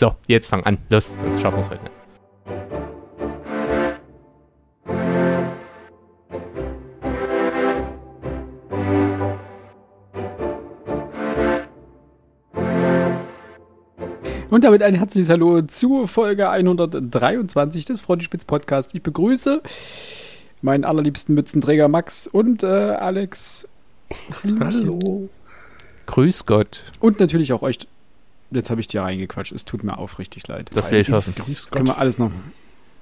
So, jetzt fang an. Los, das schaffen wir es heute nicht. Und damit ein herzliches Hallo zu Folge 123 des Frontspitz Podcasts. Ich begrüße meinen allerliebsten Mützenträger Max und äh, Alex. Hallo. Grüß Gott. Und natürlich auch euch. Jetzt habe ich dir reingequatscht. Es tut mir aufrichtig leid. Das will ich hoffen. Grüß Gott. Können wir alles noch.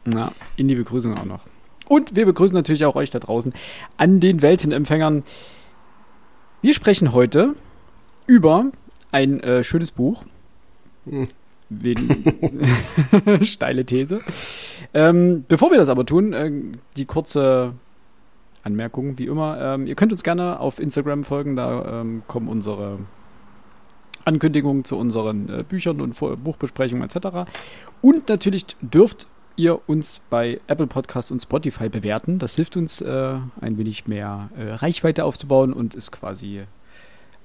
Na, in die Begrüßung auch noch. Und wir begrüßen natürlich auch euch da draußen an den Weltenempfängern. Wir sprechen heute über ein äh, schönes Buch. Hm. Wegen steile These. Ähm, bevor wir das aber tun, äh, die kurze Anmerkung, wie immer. Ähm, ihr könnt uns gerne auf Instagram folgen, da ähm, kommen unsere Ankündigungen zu unseren äh, Büchern und Vor Buchbesprechungen etc. Und natürlich dürft ihr uns bei Apple Podcast und Spotify bewerten. Das hilft uns, äh, ein wenig mehr äh, Reichweite aufzubauen und ist quasi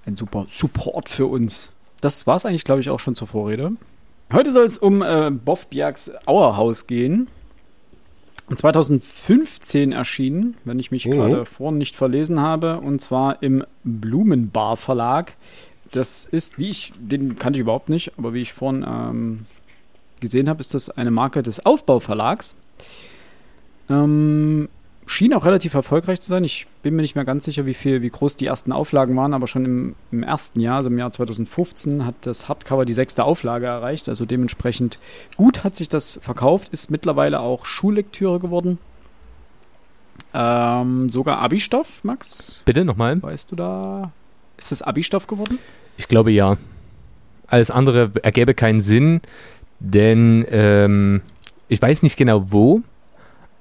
ein super Support für uns. Das war es eigentlich, glaube ich, auch schon zur Vorrede. Heute soll es um äh, Boff Bjergs Auerhaus gehen. 2015 erschienen, wenn ich mich mhm. gerade vorhin nicht verlesen habe, und zwar im Blumenbar Verlag. Das ist, wie ich, den kannte ich überhaupt nicht, aber wie ich vorhin ähm, gesehen habe, ist das eine Marke des Aufbauverlags. Ähm, schien auch relativ erfolgreich zu sein. Ich bin mir nicht mehr ganz sicher, wie viel, wie groß die ersten Auflagen waren, aber schon im, im ersten Jahr, also im Jahr 2015, hat das Hardcover die sechste Auflage erreicht. Also dementsprechend gut hat sich das verkauft, ist mittlerweile auch Schullektüre geworden. Ähm, sogar Abi-Stoff, Max? Bitte nochmal. Weißt du da? Ist das Abi-Stoff geworden? Ich glaube ja. Alles andere ergäbe keinen Sinn, denn ähm, ich weiß nicht genau wo,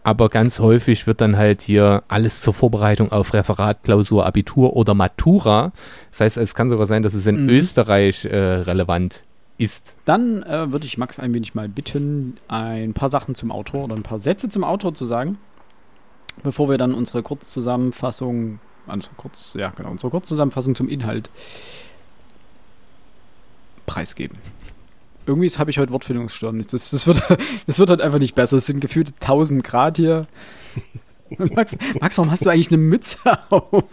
aber ganz häufig wird dann halt hier alles zur Vorbereitung auf Referat, Klausur, Abitur oder Matura. Das heißt, es kann sogar sein, dass es in mhm. Österreich äh, relevant ist. Dann äh, würde ich Max ein wenig mal bitten, ein paar Sachen zum Autor oder ein paar Sätze zum Autor zu sagen, bevor wir dann unsere Kurzzusammenfassung, also kurz, ja genau, unsere Kurzzusammenfassung zum Inhalt preisgeben irgendwie habe ich heute Wortfindungsstörung. Das, das, wird, das wird halt einfach nicht besser. Es sind gefühlt 1000 Grad hier. Max, Max, warum hast du eigentlich eine Mütze auf?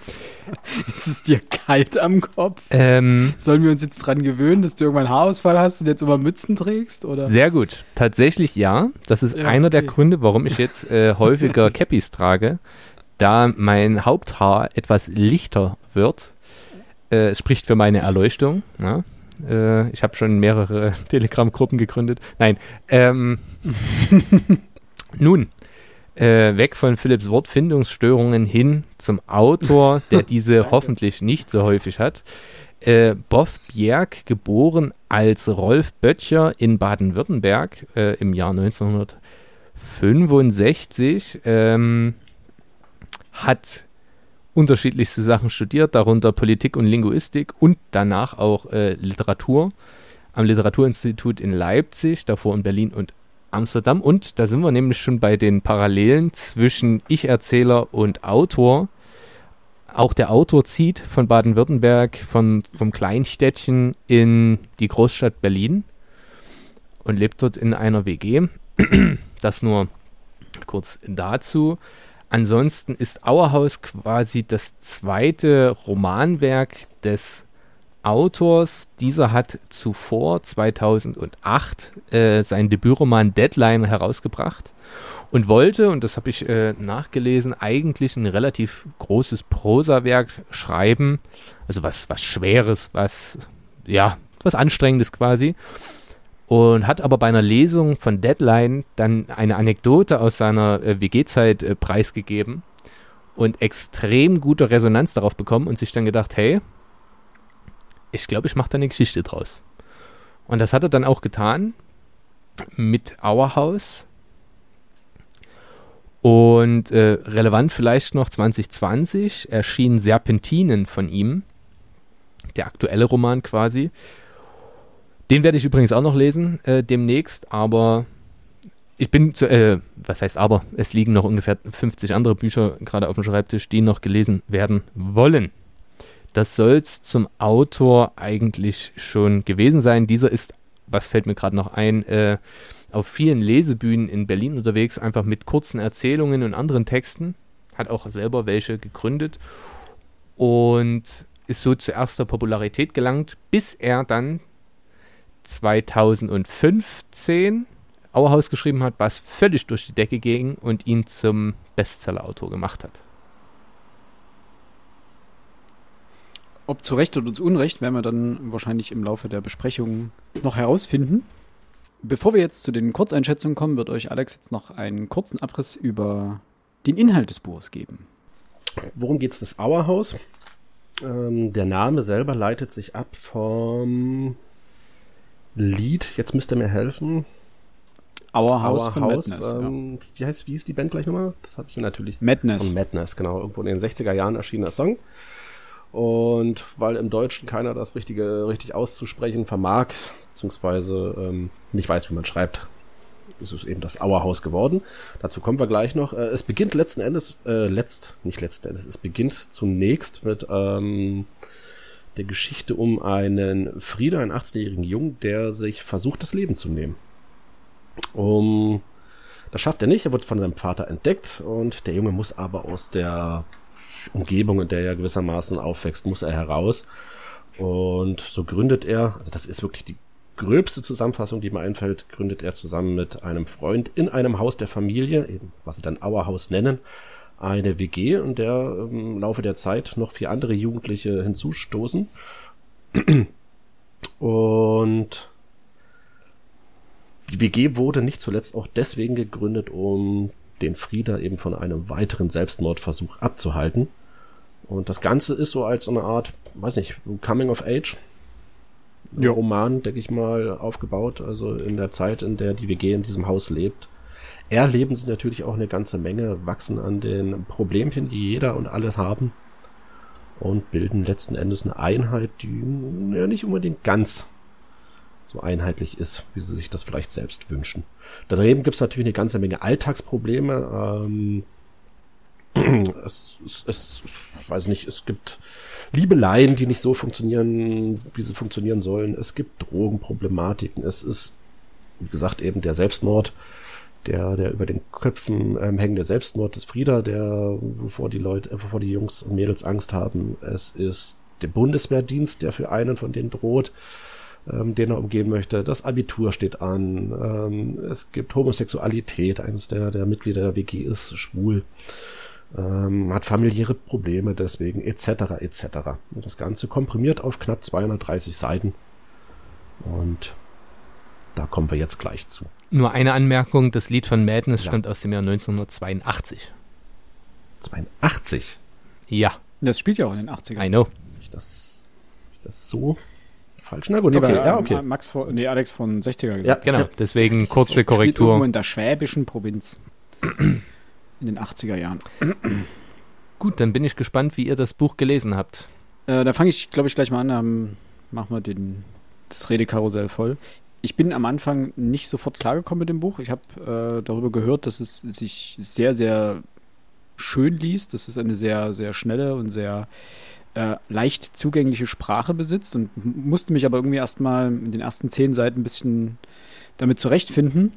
Ist es dir kalt am Kopf? Ähm, Sollen wir uns jetzt dran gewöhnen, dass du irgendwann Haarausfall hast und jetzt immer Mützen trägst? Oder? Sehr gut. Tatsächlich ja. Das ist ja, einer okay. der Gründe, warum ich jetzt äh, häufiger Cappies trage, da mein Haupthaar etwas lichter wird. Äh, spricht für meine Erleuchtung. Ja? Äh, ich habe schon mehrere Telegram-Gruppen gegründet. Nein. Ähm, nun, äh, weg von Philipps Wortfindungsstörungen hin zum Autor, der diese hoffentlich nicht so häufig hat. Äh, Boff Bjerg, geboren als Rolf Böttcher in Baden-Württemberg äh, im Jahr 1965, ähm, hat unterschiedlichste Sachen studiert, darunter Politik und Linguistik und danach auch äh, Literatur am Literaturinstitut in Leipzig, davor in Berlin und Amsterdam. Und da sind wir nämlich schon bei den Parallelen zwischen Ich-Erzähler und Autor. Auch der Autor zieht von Baden-Württemberg, vom, vom Kleinstädtchen in die Großstadt Berlin und lebt dort in einer WG. Das nur kurz dazu. Ansonsten ist Auerhaus quasi das zweite Romanwerk des Autors. Dieser hat zuvor 2008 äh, sein Debütroman Deadline herausgebracht und wollte, und das habe ich äh, nachgelesen, eigentlich ein relativ großes Prosawerk schreiben. Also was, was Schweres, was, ja, was Anstrengendes quasi und hat aber bei einer Lesung von Deadline dann eine Anekdote aus seiner äh, WG-Zeit äh, preisgegeben und extrem gute Resonanz darauf bekommen und sich dann gedacht, hey, ich glaube, ich mache da eine Geschichte draus. Und das hat er dann auch getan mit Auerhaus. Und äh, relevant vielleicht noch 2020 erschien Serpentinen von ihm, der aktuelle Roman quasi. Den werde ich übrigens auch noch lesen äh, demnächst, aber ich bin zu, äh, was heißt aber, es liegen noch ungefähr 50 andere Bücher gerade auf dem Schreibtisch, die noch gelesen werden wollen. Das soll es zum Autor eigentlich schon gewesen sein. Dieser ist was fällt mir gerade noch ein, äh, auf vielen Lesebühnen in Berlin unterwegs, einfach mit kurzen Erzählungen und anderen Texten. Hat auch selber welche gegründet und ist so zu erster Popularität gelangt, bis er dann 2015 Auerhaus geschrieben hat, was völlig durch die Decke ging und ihn zum Bestsellerautor gemacht hat. Ob zu Recht oder zu Unrecht, werden wir dann wahrscheinlich im Laufe der Besprechung noch herausfinden. Bevor wir jetzt zu den Kurzeinschätzungen kommen, wird euch Alex jetzt noch einen kurzen Abriss über den Inhalt des Buches geben. Worum geht es das Auerhaus? Ähm, der Name selber leitet sich ab vom Lied, jetzt müsst ihr mir helfen. Our House Our von House, Madness. ähm, wie heißt, wie ist die Band gleich nochmal? Das habe ich mir natürlich. ja. Madness. Von Madness, genau. Irgendwo in den 60er Jahren erschienener Song. Und weil im Deutschen keiner das richtige, richtig auszusprechen vermag, beziehungsweise ähm, nicht weiß, wie man schreibt, ist es eben das Auerhaus geworden. Dazu kommen wir gleich noch. Äh, es beginnt letzten Endes, äh, letzt, nicht letzten Endes, es beginnt zunächst mit ähm, der Geschichte um einen Frieda, einen 18-jährigen Jungen, der sich versucht, das Leben zu nehmen. Um, das schafft er nicht, er wird von seinem Vater entdeckt und der Junge muss aber aus der Umgebung, in der er gewissermaßen aufwächst, muss er heraus. Und so gründet er, also das ist wirklich die gröbste Zusammenfassung, die mir einfällt, gründet er zusammen mit einem Freund in einem Haus der Familie, eben was sie dann Auerhaus nennen, eine WG, in der im Laufe der Zeit noch vier andere Jugendliche hinzustoßen. Und die WG wurde nicht zuletzt auch deswegen gegründet, um den Frieda eben von einem weiteren Selbstmordversuch abzuhalten. Und das Ganze ist so als so eine Art, weiß nicht, Coming of Age Ja. Roman, denke ich mal, aufgebaut. Also in der Zeit, in der die WG in diesem Haus lebt. Erleben sie natürlich auch eine ganze Menge, wachsen an den Problemchen, die jeder und alles haben. Und bilden letzten Endes eine Einheit, die ja nicht unbedingt ganz so einheitlich ist, wie sie sich das vielleicht selbst wünschen. Daneben gibt es natürlich eine ganze Menge Alltagsprobleme. Ähm, es, es, es, weiß nicht, es gibt Liebeleien, die nicht so funktionieren, wie sie funktionieren sollen. Es gibt Drogenproblematiken. Es ist, wie gesagt, eben der Selbstmord, der, der über den Köpfen ähm, hängende Selbstmord des Frieda, der, wovor die Leute, äh, wovor die Jungs und Mädels Angst haben. Es ist der Bundeswehrdienst, der für einen von denen droht ähm, den er umgehen möchte. Das Abitur steht an. Ähm, es gibt Homosexualität. Eines der, der Mitglieder der WG ist schwul. Ähm, hat familiäre Probleme deswegen, etc. etc. Das Ganze komprimiert auf knapp 230 Seiten. Und da kommen wir jetzt gleich zu. Nur eine Anmerkung, das Lied von Madness Ja. stammt aus dem Jahr 1982. 82. Ja, Das spielt ja auch in den 80ern. I know. Ich das, ich das so falsch? Na gut, Nee, okay, ja, okay. Max von, nee, Alex von 60er Ja, gesagt. Genau, ja. deswegen Das kurze irgendwo Korrektur. in der schwäbischen Provinz. In den 80er Jahren. Gut, dann bin ich gespannt, wie ihr das Buch gelesen habt. Äh, da fange ich, glaube ich, gleich mal an. Ähm, machen wir den, das Redekarussell voll. Ich bin am Anfang nicht sofort klargekommen mit dem Buch. Ich habe äh, darüber gehört, dass es sich sehr, sehr schön liest, dass es eine sehr, sehr schnelle und sehr äh, leicht zugängliche Sprache besitzt und musste mich aber irgendwie erstmal in den ersten zehn Seiten ein bisschen damit zurechtfinden.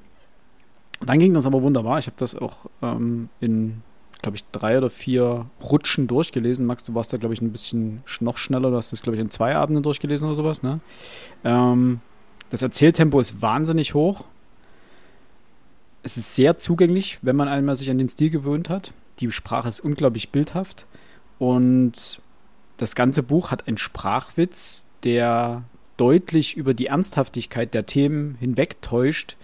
Dann ging das aber wunderbar. Ich habe das auch ähm, in, glaube ich, drei oder vier Rutschen durchgelesen. Max, du warst da, glaube ich, ein bisschen sch- noch schneller. Du hast das, glaube ich, in zwei Abenden durchgelesen oder sowas. Ne? Ähm, das Erzähltempo ist wahnsinnig hoch. Es ist sehr zugänglich, wenn man einmal sich an den Stil gewöhnt hat. Die Sprache ist unglaublich bildhaft. Und das ganze Buch hat einen Sprachwitz, der deutlich über die Ernsthaftigkeit der Themen hinwegtäuscht,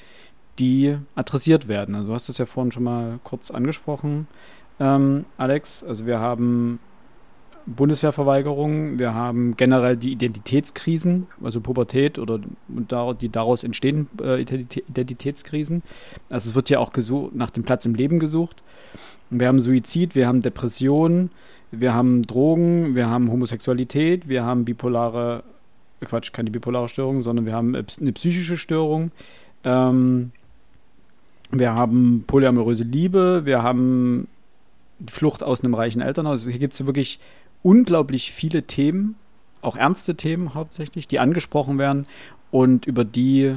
die adressiert werden. Also du hast es ja vorhin schon mal kurz angesprochen, ähm, Alex. Also wir haben Bundeswehrverweigerung, wir haben generell die Identitätskrisen, also Pubertät oder die daraus entstehenden äh, Identitä- Identitätskrisen. Also es wird ja auch gesucht, nach dem Platz im Leben gesucht. Wir haben Suizid, wir haben Depression, wir haben Drogen, wir haben Homosexualität, wir haben bipolare, äh, Quatsch, keine bipolare Störung, sondern wir haben äh, eine psychische Störung. Ähm, wir haben polyamoröse Liebe, wir haben Flucht aus einem reichen Elternhaus. Also Hier gibt es wirklich unglaublich viele Themen, auch ernste Themen hauptsächlich, die angesprochen werden. und über die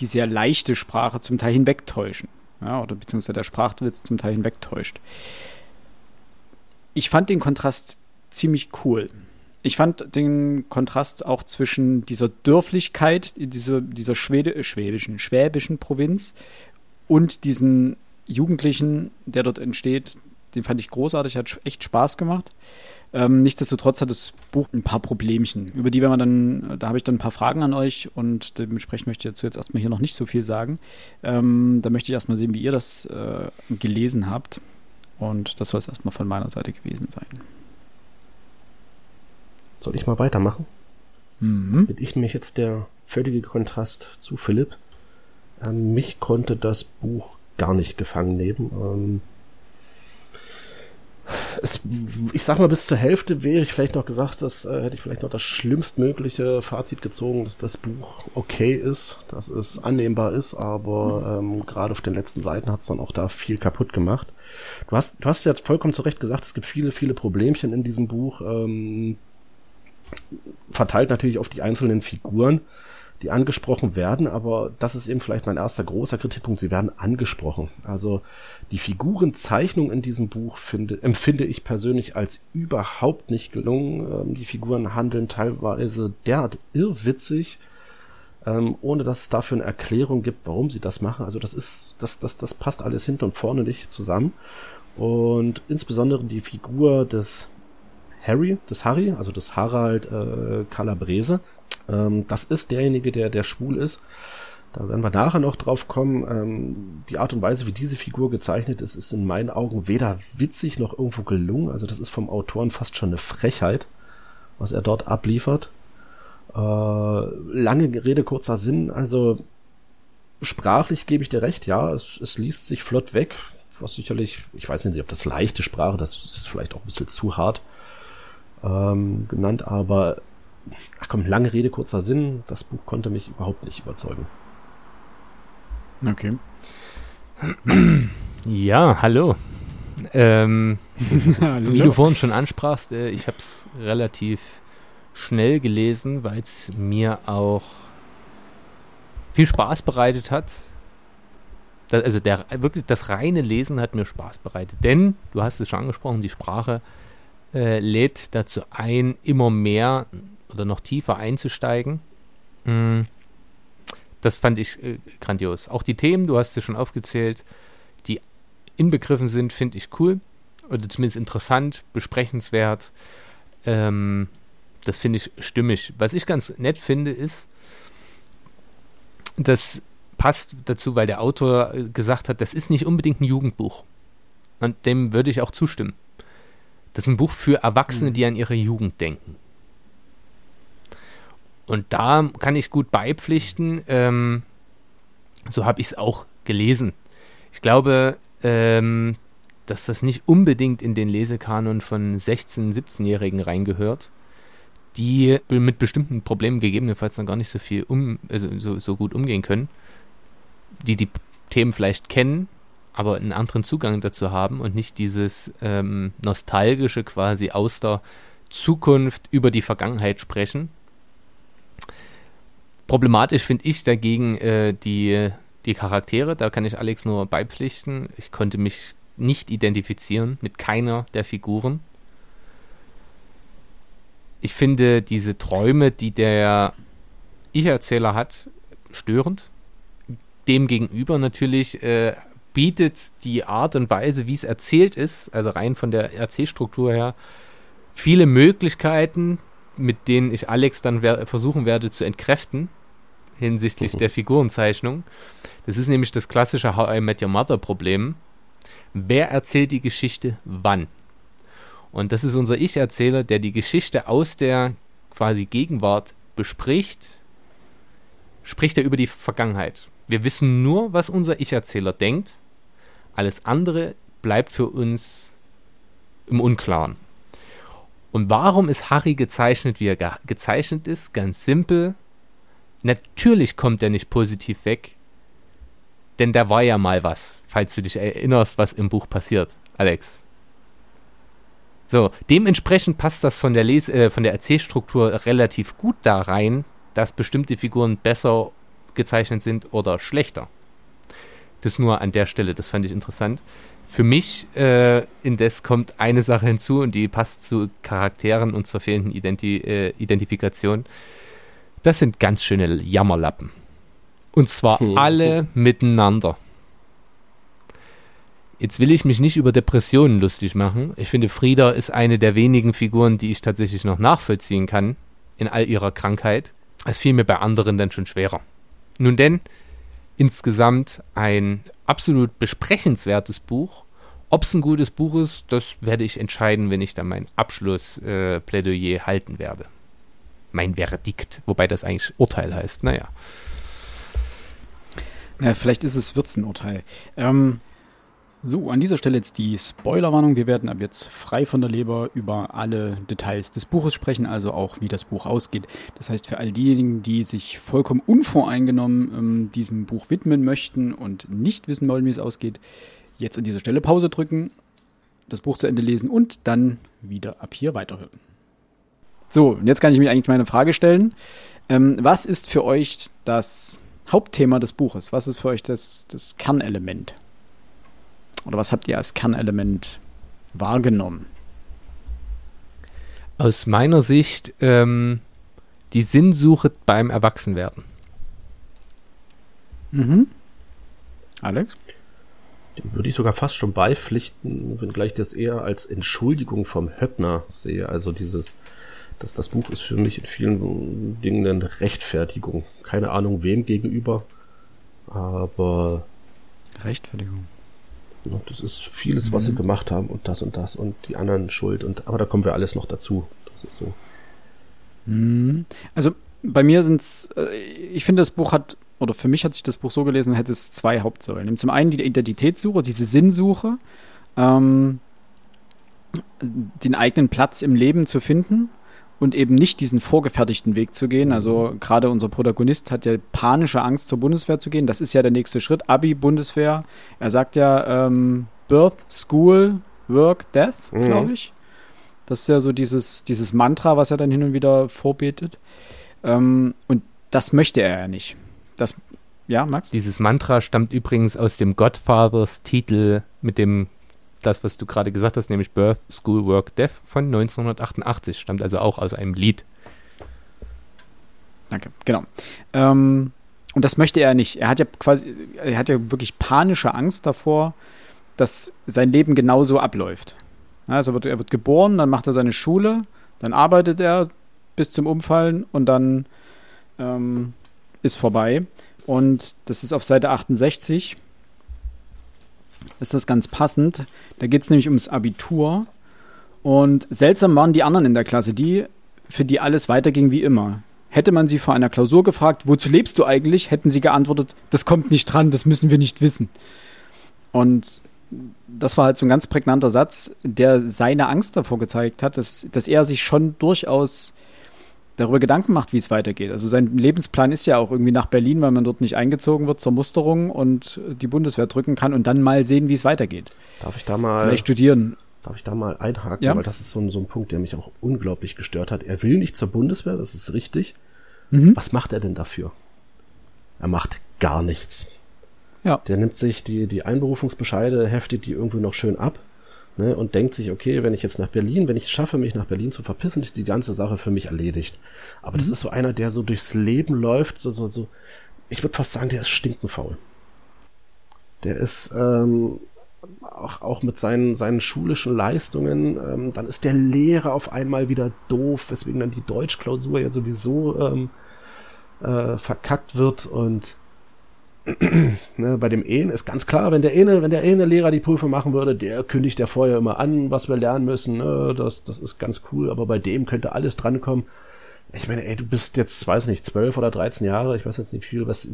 die sehr leichte Sprache zum Teil hinwegtäuschen. Ja, oder beziehungsweise der Sprachwitz zum Teil hinwegtäuscht. Ich fand den Kontrast ziemlich cool. Ich fand den Kontrast auch zwischen dieser Dörflichkeit, dieser, dieser Schwede, schwäbischen, schwäbischen Provinz und diesen Jugendlichen, der dort entsteht, den fand ich großartig, hat echt Spaß gemacht. Ähm, nichtsdestotrotz hat das Buch ein paar Problemchen, über die werden wir dann, da habe ich dann ein paar Fragen an euch und dementsprechend möchte ich dazu jetzt erstmal hier noch nicht so viel sagen. Ähm, da möchte ich erstmal sehen, wie ihr das äh, gelesen habt. Und das soll es erstmal von meiner Seite gewesen sein. Soll ich mal weitermachen? Mhm. Bin ich nämlich jetzt der völlige Kontrast zu Philipp. Ähm, mich konnte das Buch gar nicht gefangen nehmen. Ähm, es, ich sag mal, bis zur Hälfte wäre ich vielleicht noch gesagt, dass äh, hätte ich vielleicht noch das schlimmstmögliche Fazit gezogen, dass das Buch okay ist, dass es annehmbar ist, aber ähm, gerade auf den letzten Seiten hat es dann auch da viel kaputt gemacht. Du hast, du hast ja vollkommen zu Recht gesagt, es gibt viele, viele Problemchen in diesem Buch, ähm, verteilt natürlich auf die einzelnen Figuren die angesprochen werden, aber das ist eben vielleicht mein erster großer Kritikpunkt, sie werden angesprochen. Also die Figurenzeichnung in diesem Buch finde, empfinde ich persönlich als überhaupt nicht gelungen. Ähm, die Figuren handeln teilweise derart irrwitzig, ähm, ohne dass es dafür eine Erklärung gibt, warum sie das machen. Also das ist, das, das, das passt alles hinten und vorne nicht zusammen. Und insbesondere die Figur des Harry, des Harry, also des Harald äh, Calabrese, ähm, das ist derjenige, der, der schwul ist. Da werden wir nachher noch drauf kommen. Ähm, die Art und Weise, wie diese Figur gezeichnet ist, ist in meinen Augen weder witzig noch irgendwo gelungen. Also das ist vom Autoren fast schon eine Frechheit, was er dort abliefert. Äh, lange Rede, kurzer Sinn. Also sprachlich gebe ich dir recht, ja, es, es liest sich flott weg. Was sicherlich, ich weiß nicht, ob das leichte Sprache, das ist vielleicht auch ein bisschen zu hart ähm, genannt, aber ach komm, lange Rede, kurzer Sinn, das Buch konnte mich überhaupt nicht überzeugen. Okay. Ja, hallo. Ähm, hallo. Wie du vorhin schon ansprachst, äh, ich habe es relativ schnell gelesen, weil es mir auch viel Spaß bereitet hat. Das, also der, wirklich das reine Lesen hat mir Spaß bereitet. Denn, du hast es schon angesprochen, die Sprache äh, lädt dazu ein, immer mehr oder noch tiefer einzusteigen. Mm, das fand ich äh, grandios. Auch die Themen, du hast sie schon aufgezählt, die inbegriffen sind, finde ich cool. Oder zumindest interessant, besprechenswert. Ähm, das finde ich stimmig. Was ich ganz nett finde, ist, das passt dazu, weil der Autor äh, gesagt hat, das ist nicht unbedingt ein Jugendbuch. Und dem würde ich auch zustimmen. Das ist ein Buch für Erwachsene, mhm. die an ihre Jugend denken. Und da kann ich gut beipflichten. Ähm, so habe ich es auch gelesen. Ich glaube, ähm, dass das nicht unbedingt in den Lesekanon von 16-, 17-Jährigen reingehört, die mit bestimmten Problemen gegebenenfalls dann gar nicht so viel um, also so, so gut umgehen können, die die Themen vielleicht kennen, aber einen anderen Zugang dazu haben und nicht dieses ähm, nostalgische quasi aus der Zukunft über die Vergangenheit sprechen. Problematisch finde ich dagegen äh, die, die Charaktere, da kann ich Alex nur beipflichten. Ich konnte mich nicht identifizieren mit keiner der Figuren. Ich finde diese Träume, die der Ich-Erzähler hat, störend. Demgegenüber natürlich äh, bietet die Art und Weise, wie es erzählt ist, also rein von der Erzählstruktur her, viele Möglichkeiten, mit denen ich Alex dann wer versuchen werde zu entkräften hinsichtlich der Figurenzeichnung. Das ist nämlich das klassische How I Met Your Mother Problem. Wer erzählt die Geschichte wann? Und das ist unser Ich-Erzähler, der die Geschichte aus der quasi Gegenwart bespricht, spricht er über die Vergangenheit. Wir wissen nur, was unser Ich-Erzähler denkt alles andere bleibt für uns im Unklaren. Und warum ist Harry gezeichnet, wie er ge gezeichnet ist? Ganz simpel. Natürlich kommt er nicht positiv weg, denn da war ja mal was, falls du dich erinnerst, was im Buch passiert, Alex. So, dementsprechend passt das von der, Les äh, von der Erzählstruktur relativ gut da rein, dass bestimmte Figuren besser gezeichnet sind oder schlechter. Das nur an der Stelle, das fand ich interessant. Für mich äh, indes kommt eine Sache hinzu und die passt zu Charakteren und zur fehlenden Identi äh, Identifikation. Das sind ganz schöne Jammerlappen. Und zwar hm. alle miteinander. Jetzt will ich mich nicht über Depressionen lustig machen. Ich finde, Frieda ist eine der wenigen Figuren, die ich tatsächlich noch nachvollziehen kann in all ihrer Krankheit. Es fiel mir bei anderen dann schon schwerer. Nun denn, insgesamt ein absolut besprechenswertes Buch. Ob es ein gutes Buch ist, das werde ich entscheiden, wenn ich dann mein Abschlussplädoyer äh, halten werde. Mein Verdikt, wobei das eigentlich Urteil heißt, naja. Ja, vielleicht ist es Würzenurteil. Ähm, so, an dieser Stelle jetzt die Spoilerwarnung. Wir werden ab jetzt frei von der Leber über alle Details des Buches sprechen, also auch wie das Buch ausgeht. Das heißt, für all diejenigen, die sich vollkommen unvoreingenommen ähm, diesem Buch widmen möchten und nicht wissen wollen, wie es ausgeht, jetzt an dieser Stelle Pause drücken, das Buch zu Ende lesen und dann wieder ab hier weiterhören. So, und jetzt kann ich mir eigentlich meine Frage stellen. Ähm, was ist für euch das Hauptthema des Buches? Was ist für euch das, das Kernelement? Oder was habt ihr als Kernelement wahrgenommen? Aus meiner Sicht ähm, die Sinnsuche beim Erwachsenwerden. Mhm. Alex? Dem würde ich sogar fast schon beipflichten, wenngleich das eher als Entschuldigung vom Höppner sehe. Also dieses, dass das Buch ist für mich in vielen Dingen eine Rechtfertigung. Keine Ahnung wem gegenüber, aber Rechtfertigung. Das ist vieles, was mhm. sie gemacht haben und das und das und die anderen schuld. Und, aber da kommen wir alles noch dazu. Das ist so. Mhm. Also bei mir sind es, äh, ich finde, das Buch hat, oder für mich hat sich das Buch so gelesen, hätte es zwei Hauptsäulen. Zum einen die Identitätssuche, diese Sinnsuche, ähm, den eigenen Platz im Leben zu finden und eben nicht diesen vorgefertigten Weg zu gehen. Also gerade unser Protagonist hat ja panische Angst, zur Bundeswehr zu gehen. Das ist ja der nächste Schritt. Abi, Bundeswehr. Er sagt ja ähm, Birth, School, Work, Death, mhm. glaube ich. Das ist ja so dieses, dieses Mantra, was er dann hin und wieder vorbetet. Ähm, und das möchte er ja nicht. Das, ja, Max? Dieses Mantra stammt übrigens aus dem Godfathers Titel mit dem das, was du gerade gesagt hast, nämlich Birth, School, Work, Death von 1988. Stammt also auch aus einem Lied. Danke, genau. Ähm, und das möchte er nicht. Er hat ja quasi, er hat ja wirklich panische Angst davor, dass sein Leben genauso abläuft. Also wird, er wird geboren, dann macht er seine Schule, dann arbeitet er bis zum Umfallen und dann ähm, ist vorbei. Und das ist auf Seite 68 ist das ganz passend. Da geht es nämlich ums Abitur. Und seltsam waren die anderen in der Klasse, die, für die alles weiterging wie immer. Hätte man sie vor einer Klausur gefragt, wozu lebst du eigentlich, hätten sie geantwortet, das kommt nicht dran, das müssen wir nicht wissen. Und das war halt so ein ganz prägnanter Satz, der seine Angst davor gezeigt hat, dass, dass er sich schon durchaus darüber Gedanken macht, wie es weitergeht. Also sein Lebensplan ist ja auch irgendwie nach Berlin, weil man dort nicht eingezogen wird zur Musterung und die Bundeswehr drücken kann und dann mal sehen, wie es weitergeht. Darf ich da mal vielleicht studieren? Darf ich da mal einhaken, ja? weil das ist so ein, so ein Punkt, der mich auch unglaublich gestört hat. Er will nicht zur Bundeswehr, das ist richtig. Mhm. Was macht er denn dafür? Er macht gar nichts. Ja. Der nimmt sich die, die Einberufungsbescheide, heftet die irgendwie noch schön ab ne, und denkt sich, okay, wenn ich jetzt nach Berlin, wenn ich es schaffe, mich nach Berlin zu verpissen, ist die ganze Sache für mich erledigt. Aber mhm. das ist so einer, der so durchs Leben läuft, so, so, so, ich würde fast sagen, der ist stinkenfaul. Der ist ähm, auch, auch mit seinen, seinen schulischen Leistungen, ähm, dann ist der Lehrer auf einmal wieder doof, weswegen dann die Deutschklausur ja sowieso ähm, äh, verkackt wird und ne, bei dem Ehen ist ganz klar, wenn der Ene, wenn der Ene Lehrer die Prüfung machen würde, der kündigt ja vorher immer an, was wir lernen müssen. Ne, das, das ist ganz cool, aber bei dem könnte alles drankommen. Ich meine, ey, du bist jetzt, weiß nicht, zwölf oder dreizehn Jahre, ich weiß jetzt nicht viel, was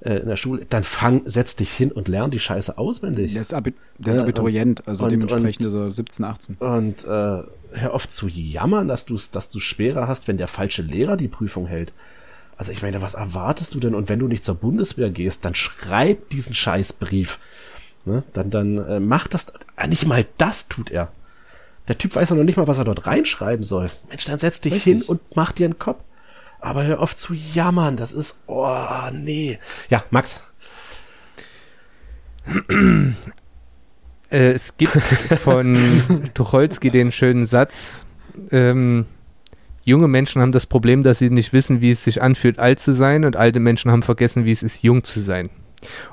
äh, in der Schule, dann fang, setz dich hin und lern die Scheiße auswendig. Der ist, Abi der ist Abiturient, also und, dementsprechend und, er 17, 18. Und äh, hör auf zu jammern, dass du es dass du schwerer hast, wenn der falsche Lehrer die Prüfung hält. Also ich meine, was erwartest du denn? Und wenn du nicht zur Bundeswehr gehst, dann schreib diesen Scheißbrief. Ne? Dann, dann äh, mach das. Äh, nicht mal das tut er. Der Typ weiß ja noch nicht mal, was er dort reinschreiben soll. Mensch, dann setz dich Richtig. hin und mach dir einen Kopf. Aber hör auf zu jammern, das ist, oh, nee. Ja, Max. Äh, es gibt von Tucholsky den schönen Satz, ähm, junge Menschen haben das Problem, dass sie nicht wissen, wie es sich anfühlt, alt zu sein und alte Menschen haben vergessen, wie es ist, jung zu sein.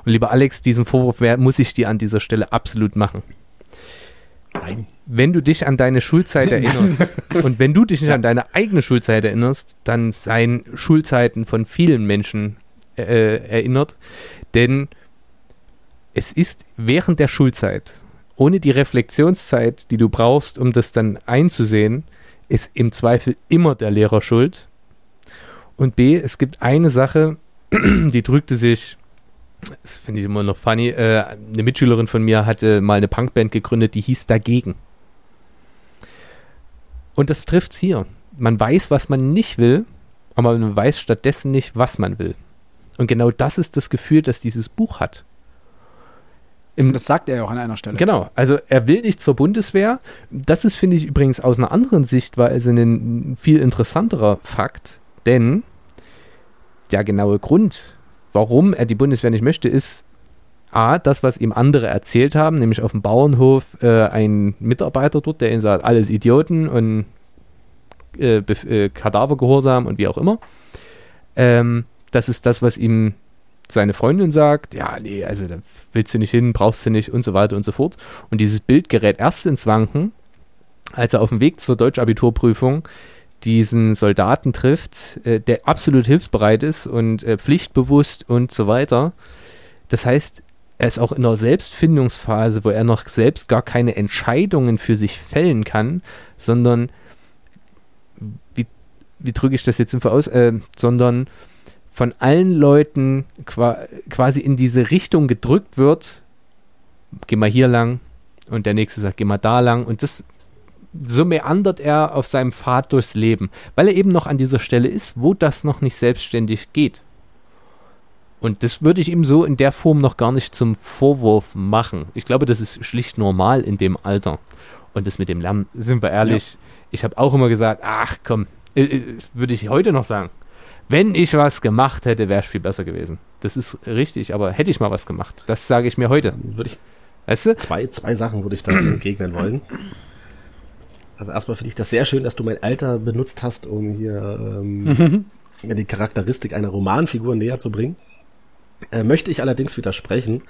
Und lieber Alex, diesen Vorwurf muss ich dir an dieser Stelle absolut machen. Nein. Wenn du dich an deine Schulzeit erinnerst und wenn du dich nicht ja. an deine eigene Schulzeit erinnerst, dann seien Schulzeiten von vielen Menschen äh, erinnert. Denn es ist während der Schulzeit, ohne die Reflexionszeit, die du brauchst, um das dann einzusehen, ist im Zweifel immer der Lehrer schuld. Und B, es gibt eine Sache, die drückte sich, das finde ich immer noch funny, äh, eine Mitschülerin von mir hatte mal eine Punkband gegründet, die hieß Dagegen. Und das trifft es hier. Man weiß, was man nicht will, aber man weiß stattdessen nicht, was man will. Und genau das ist das Gefühl, das dieses Buch hat. Im, das sagt er ja auch an einer Stelle. Genau, also er will nicht zur Bundeswehr. Das ist, finde ich, übrigens aus einer anderen Sichtweise ein viel interessanterer Fakt, denn der genaue Grund, warum er die Bundeswehr nicht möchte, ist A, das, was ihm andere erzählt haben, nämlich auf dem Bauernhof äh, ein Mitarbeiter dort, der ihm sagt, alles Idioten und äh, äh, Kadavergehorsam und wie auch immer. Ähm, das ist das, was ihm seine Freundin sagt, ja, nee, also da willst du nicht hin, brauchst du nicht und so weiter und so fort. Und dieses Bild gerät erst ins Wanken, als er auf dem Weg zur Deutschabiturprüfung diesen Soldaten trifft, äh, der absolut hilfsbereit ist und äh, pflichtbewusst und so weiter. Das heißt, er ist auch in einer Selbstfindungsphase, wo er noch selbst gar keine Entscheidungen für sich fällen kann, sondern, wie, wie drücke ich das jetzt einfach aus, äh, sondern von allen Leuten quasi in diese Richtung gedrückt wird, geh mal hier lang und der nächste sagt, geh mal da lang und das so meandert er auf seinem Pfad durchs Leben, weil er eben noch an dieser Stelle ist, wo das noch nicht selbstständig geht. Und das würde ich ihm so in der Form noch gar nicht zum Vorwurf machen. Ich glaube, das ist schlicht normal in dem Alter. Und das mit dem Lernen, sind wir ehrlich, ja. ich habe auch immer gesagt, ach komm, äh, äh, würde ich heute noch sagen wenn ich was gemacht hätte, wäre es viel besser gewesen. Das ist richtig, aber hätte ich mal was gemacht, das sage ich mir heute. Würde ich, weißt du? Zwei, zwei Sachen würde ich da entgegnen wollen. Also erstmal finde ich das sehr schön, dass du mein Alter benutzt hast, um hier ähm, die Charakteristik einer Romanfigur näher zu bringen. Äh, möchte ich allerdings widersprechen,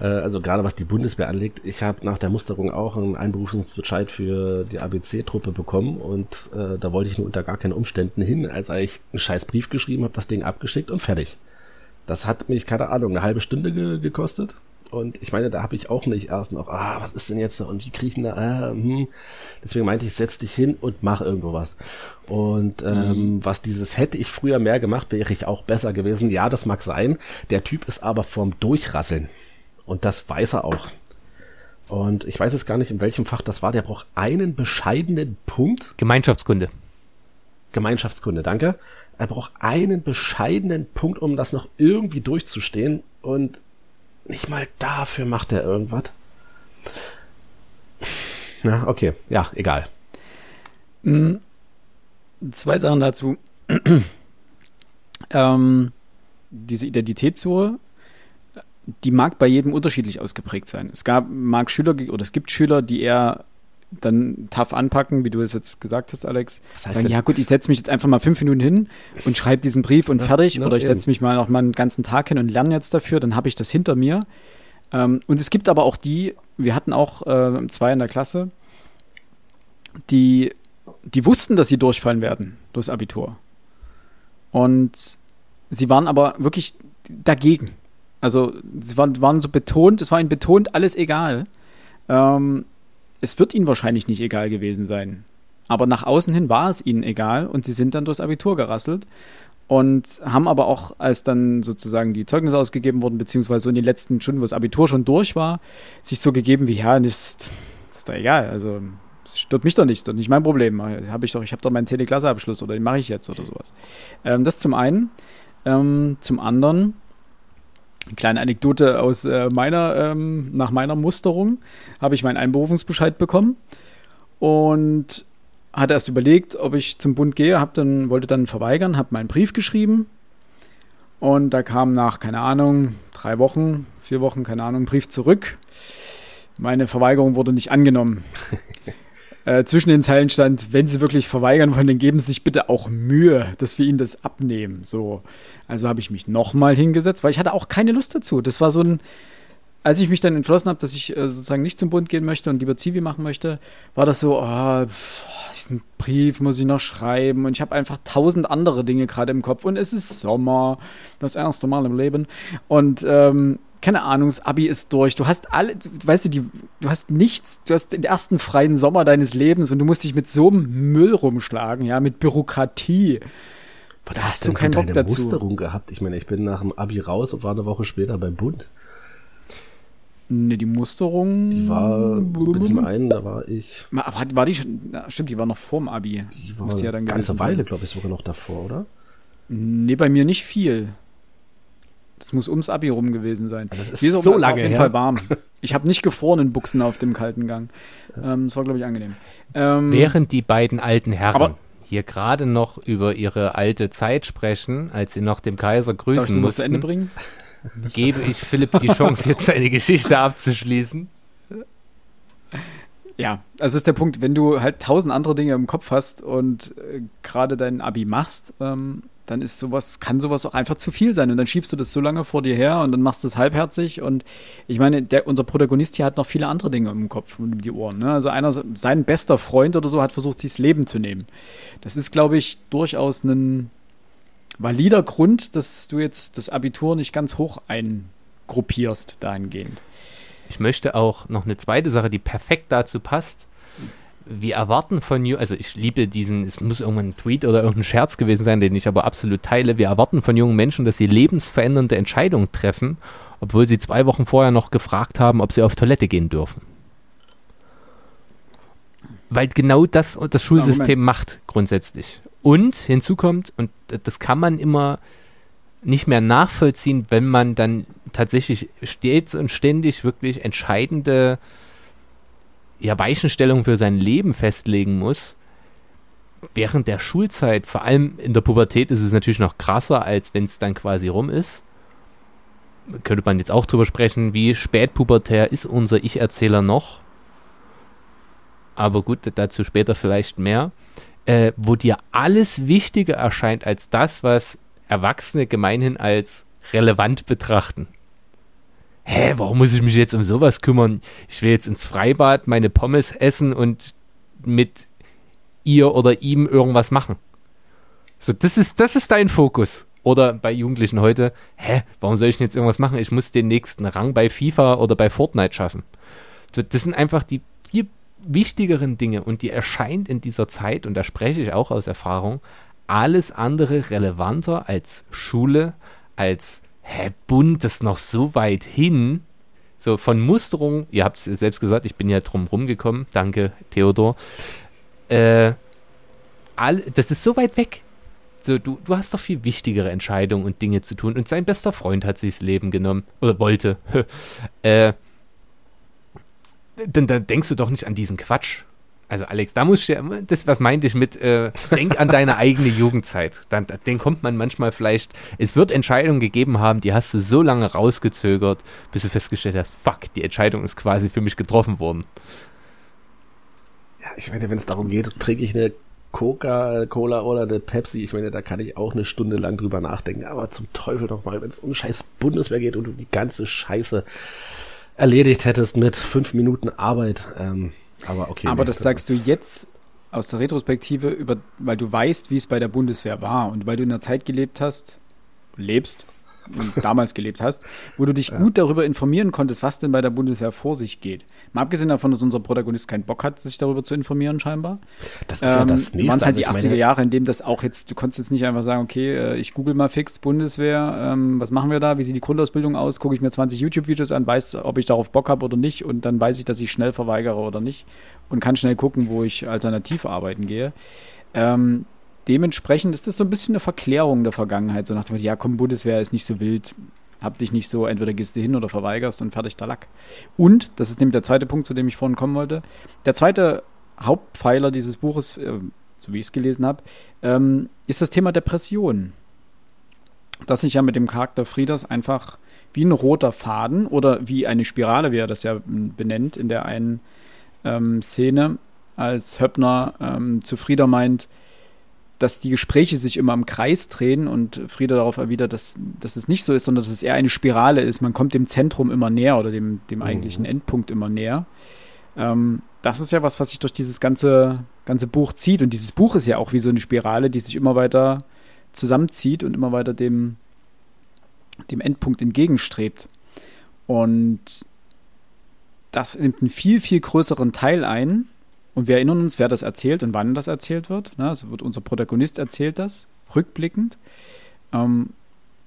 äh, also gerade was die Bundeswehr anlegt. Ich habe nach der Musterung auch einen Einberufungsbescheid für die ABC-Truppe bekommen und äh, da wollte ich nur unter gar keinen Umständen hin, als ich einen scheiß Brief geschrieben habe, das Ding abgeschickt und fertig. Das hat mich, keine Ahnung, eine halbe Stunde ge gekostet. Und ich meine, da habe ich auch nicht erst noch, ah, was ist denn jetzt und wie kriege ich denn da, ah, hm. Deswegen meinte ich, setz dich hin und mach irgendwo was. Und ähm, mhm. was dieses hätte ich früher mehr gemacht, wäre ich auch besser gewesen. Ja, das mag sein. Der Typ ist aber vorm Durchrasseln. Und das weiß er auch. Und ich weiß jetzt gar nicht, in welchem Fach das war. Der braucht einen bescheidenen Punkt. Gemeinschaftskunde. Gemeinschaftskunde, danke. Er braucht einen bescheidenen Punkt, um das noch irgendwie durchzustehen. Und nicht mal dafür macht er irgendwas. Na, okay. Ja, egal. Mhm. Zwei Sachen dazu. ähm, diese Identitätssuche die mag bei jedem unterschiedlich ausgeprägt sein. Es gab, mag Schüler oder es gibt Schüler, die eher dann tough anpacken, wie du es jetzt gesagt hast, Alex. Was heißt sagen, ja gut, ich setze mich jetzt einfach mal fünf Minuten hin und schreibe diesen Brief und ja, fertig. Oder ich setze mich mal noch mal einen ganzen Tag hin und lerne jetzt dafür, dann habe ich das hinter mir. Ähm, und es gibt aber auch die, wir hatten auch äh, zwei in der Klasse, die, die wussten, dass sie durchfallen werden durchs Abitur. Und sie waren aber wirklich dagegen. Also sie waren, waren so betont, es war ihnen betont alles egal. Ähm, es wird ihnen wahrscheinlich nicht egal gewesen sein. Aber nach außen hin war es ihnen egal und sie sind dann durchs Abitur gerasselt und haben aber auch, als dann sozusagen die Zeugnisse ausgegeben wurden, beziehungsweise so in den letzten Stunden, wo das Abitur schon durch war, sich so gegeben wie, ja, ist, ist doch egal, also es stört mich doch nicht, ist doch nicht mein Problem. Hab ich doch, ich habe doch meinen 10. Klasseabschluss oder den mache ich jetzt oder sowas. Ähm, das zum einen. Ähm, zum anderen kleine Anekdote aus äh, meiner, ähm, nach meiner Musterung habe ich meinen Einberufungsbescheid bekommen. Und hatte erst überlegt, ob ich zum Bund gehe, hab dann, wollte dann verweigern, habe meinen Brief geschrieben und da kam nach, keine Ahnung, drei Wochen, vier Wochen, keine Ahnung, Brief zurück. Meine Verweigerung wurde nicht angenommen. äh, zwischen den Zeilen stand, wenn Sie wirklich verweigern wollen, dann geben Sie sich bitte auch Mühe, dass wir Ihnen das abnehmen. So, also habe ich mich nochmal hingesetzt, weil ich hatte auch keine Lust dazu. Das war so ein, als ich mich dann entschlossen habe, dass ich äh, sozusagen nicht zum Bund gehen möchte und lieber Zivi machen möchte, war das so, oh, pff, diesen Brief muss ich noch schreiben und ich habe einfach tausend andere Dinge gerade im Kopf und es ist Sommer, das erste Mal im Leben und ähm, keine Ahnung, das Abi ist durch. Du hast alle, du, weißt du, die, du hast nichts, du hast den ersten freien Sommer deines Lebens und du musst dich mit so einem Müll rumschlagen, ja, mit Bürokratie. Was da hast du keinen Bock dazu. Musterung gehabt? Ich meine, ich bin nach dem Abi raus und war eine Woche später beim Bund. Ne, die Musterung. Die war, bin ich mal ein, da war ich. Aber war die schon, na, stimmt, die war noch vorm Abi. Die war ja dann eine ganze Weile, glaube ich, sogar noch davor, oder? Nee, bei mir nicht viel. Das muss ums Abi rum gewesen sein. Also das ist Hier so lange auf jeden her. Fall warm. Ich habe nicht gefroren in Buchsen auf dem kalten Gang. Ähm, das war, glaube ich, angenehm. Ähm, Während die beiden alten Herren hier gerade noch über ihre alte Zeit sprechen, als sie noch dem Kaiser grüßen ich das mussten, zu Ende bringen? gebe ich Philipp die Chance, jetzt seine Geschichte abzuschließen. Ja, also ist der Punkt, wenn du halt tausend andere Dinge im Kopf hast und äh, gerade dein Abi machst, ähm, dann ist sowas, kann sowas auch einfach zu viel sein. Und dann schiebst du das so lange vor dir her und dann machst du es halbherzig. Und ich meine, der, unser Protagonist hier hat noch viele andere Dinge im Kopf und um die Ohren. Ne? Also einer, sein bester Freund oder so hat versucht, sich das Leben zu nehmen. Das ist, glaube ich, durchaus ein valider Grund, dass du jetzt das Abitur nicht ganz hoch eingruppierst dahingehend. Ich möchte auch noch eine zweite Sache, die perfekt dazu passt. Wir erwarten von jungen, also ich liebe diesen, es muss irgendwann ein Tweet oder irgendein Scherz gewesen sein, den ich aber absolut teile. Wir erwarten von jungen Menschen, dass sie lebensverändernde Entscheidungen treffen, obwohl sie zwei Wochen vorher noch gefragt haben, ob sie auf Toilette gehen dürfen. Weil genau das das Schulsystem ja, macht grundsätzlich. Und hinzu kommt, und das kann man immer nicht mehr nachvollziehen, wenn man dann tatsächlich stets und ständig wirklich entscheidende ja, Weichenstellungen für sein Leben festlegen muss. Während der Schulzeit, vor allem in der Pubertät, ist es natürlich noch krasser, als wenn es dann quasi rum ist. Könnte man jetzt auch drüber sprechen, wie spätpubertär ist unser Ich-Erzähler noch. Aber gut, dazu später vielleicht mehr äh, wo dir alles wichtiger erscheint als das, was Erwachsene gemeinhin als relevant betrachten. Hä, warum muss ich mich jetzt um sowas kümmern? Ich will jetzt ins Freibad meine Pommes essen und mit ihr oder ihm irgendwas machen. So, das ist, das ist dein Fokus. Oder bei Jugendlichen heute, hä, warum soll ich denn jetzt irgendwas machen? Ich muss den nächsten Rang bei FIFA oder bei Fortnite schaffen. So, das sind einfach die wichtigeren Dinge und die erscheint in dieser Zeit, und da spreche ich auch aus Erfahrung, alles andere relevanter als Schule, als hä, Bund, das noch so weit hin. So von Musterung, ihr habt es selbst gesagt, ich bin ja drum rumgekommen, danke Theodor. Äh, all, das ist so weit weg. So, du, du hast doch viel wichtigere Entscheidungen und Dinge zu tun. Und sein bester Freund hat sich das Leben genommen. Oder wollte. äh, dann, dann denkst du doch nicht an diesen Quatsch. Also Alex, da muss ich, das, was meinte ich mit, äh, denk an deine eigene Jugendzeit. Dann, den kommt man manchmal vielleicht, es wird Entscheidungen gegeben haben, die hast du so lange rausgezögert, bis du festgestellt hast, fuck, die Entscheidung ist quasi für mich getroffen worden. Ja, ich meine, wenn es darum geht, trinke ich eine Coca-Cola oder eine Pepsi, ich meine, da kann ich auch eine Stunde lang drüber nachdenken, aber zum Teufel nochmal, wenn es um scheiß Bundeswehr geht und du die ganze Scheiße erledigt hättest mit fünf Minuten Arbeit. Ähm, aber okay. Aber das sagst du jetzt aus der Retrospektive, über, weil du weißt, wie es bei der Bundeswehr war und weil du in einer Zeit gelebt hast, lebst, damals gelebt hast, wo du dich ja. gut darüber informieren konntest, was denn bei der Bundeswehr vor sich geht. Mal abgesehen davon, dass unser Protagonist keinen Bock hat, sich darüber zu informieren, scheinbar. Das ist ähm, ja das nächste. Waren es halt die 80er Jahre, in dem das auch jetzt, du konntest jetzt nicht einfach sagen, okay, äh, ich google mal fix Bundeswehr, ähm, was machen wir da, wie sieht die Grundausbildung aus, gucke ich mir 20 YouTube-Videos an, weiß, ob ich darauf Bock habe oder nicht und dann weiß ich, dass ich schnell verweigere oder nicht und kann schnell gucken, wo ich alternativ arbeiten gehe. Ähm, dementsprechend ist das so ein bisschen eine Verklärung der Vergangenheit. So nach dem Motto, ja komm, Bundeswehr ist nicht so wild, hab dich nicht so, entweder gehst du hin oder verweigerst und fertig der Lack. Und, das ist nämlich der zweite Punkt, zu dem ich vorhin kommen wollte, der zweite Hauptpfeiler dieses Buches, äh, so wie ich es gelesen habe, ähm, ist das Thema Depression. Dass sich ja mit dem Charakter Friedas einfach wie ein roter Faden oder wie eine Spirale, wie er das ja benennt, in der einen ähm, Szene, als Höppner ähm, zu Frieda meint, dass die Gespräche sich immer im Kreis drehen und Frieda darauf erwidert, dass, dass es nicht so ist, sondern dass es eher eine Spirale ist. Man kommt dem Zentrum immer näher oder dem, dem mhm. eigentlichen Endpunkt immer näher. Ähm, das ist ja was, was sich durch dieses ganze, ganze Buch zieht. Und dieses Buch ist ja auch wie so eine Spirale, die sich immer weiter zusammenzieht und immer weiter dem, dem Endpunkt entgegenstrebt. Und das nimmt einen viel, viel größeren Teil ein. Und wir erinnern uns, wer das erzählt und wann das erzählt wird. Ne? Also wird unser Protagonist erzählt das, rückblickend. Ähm,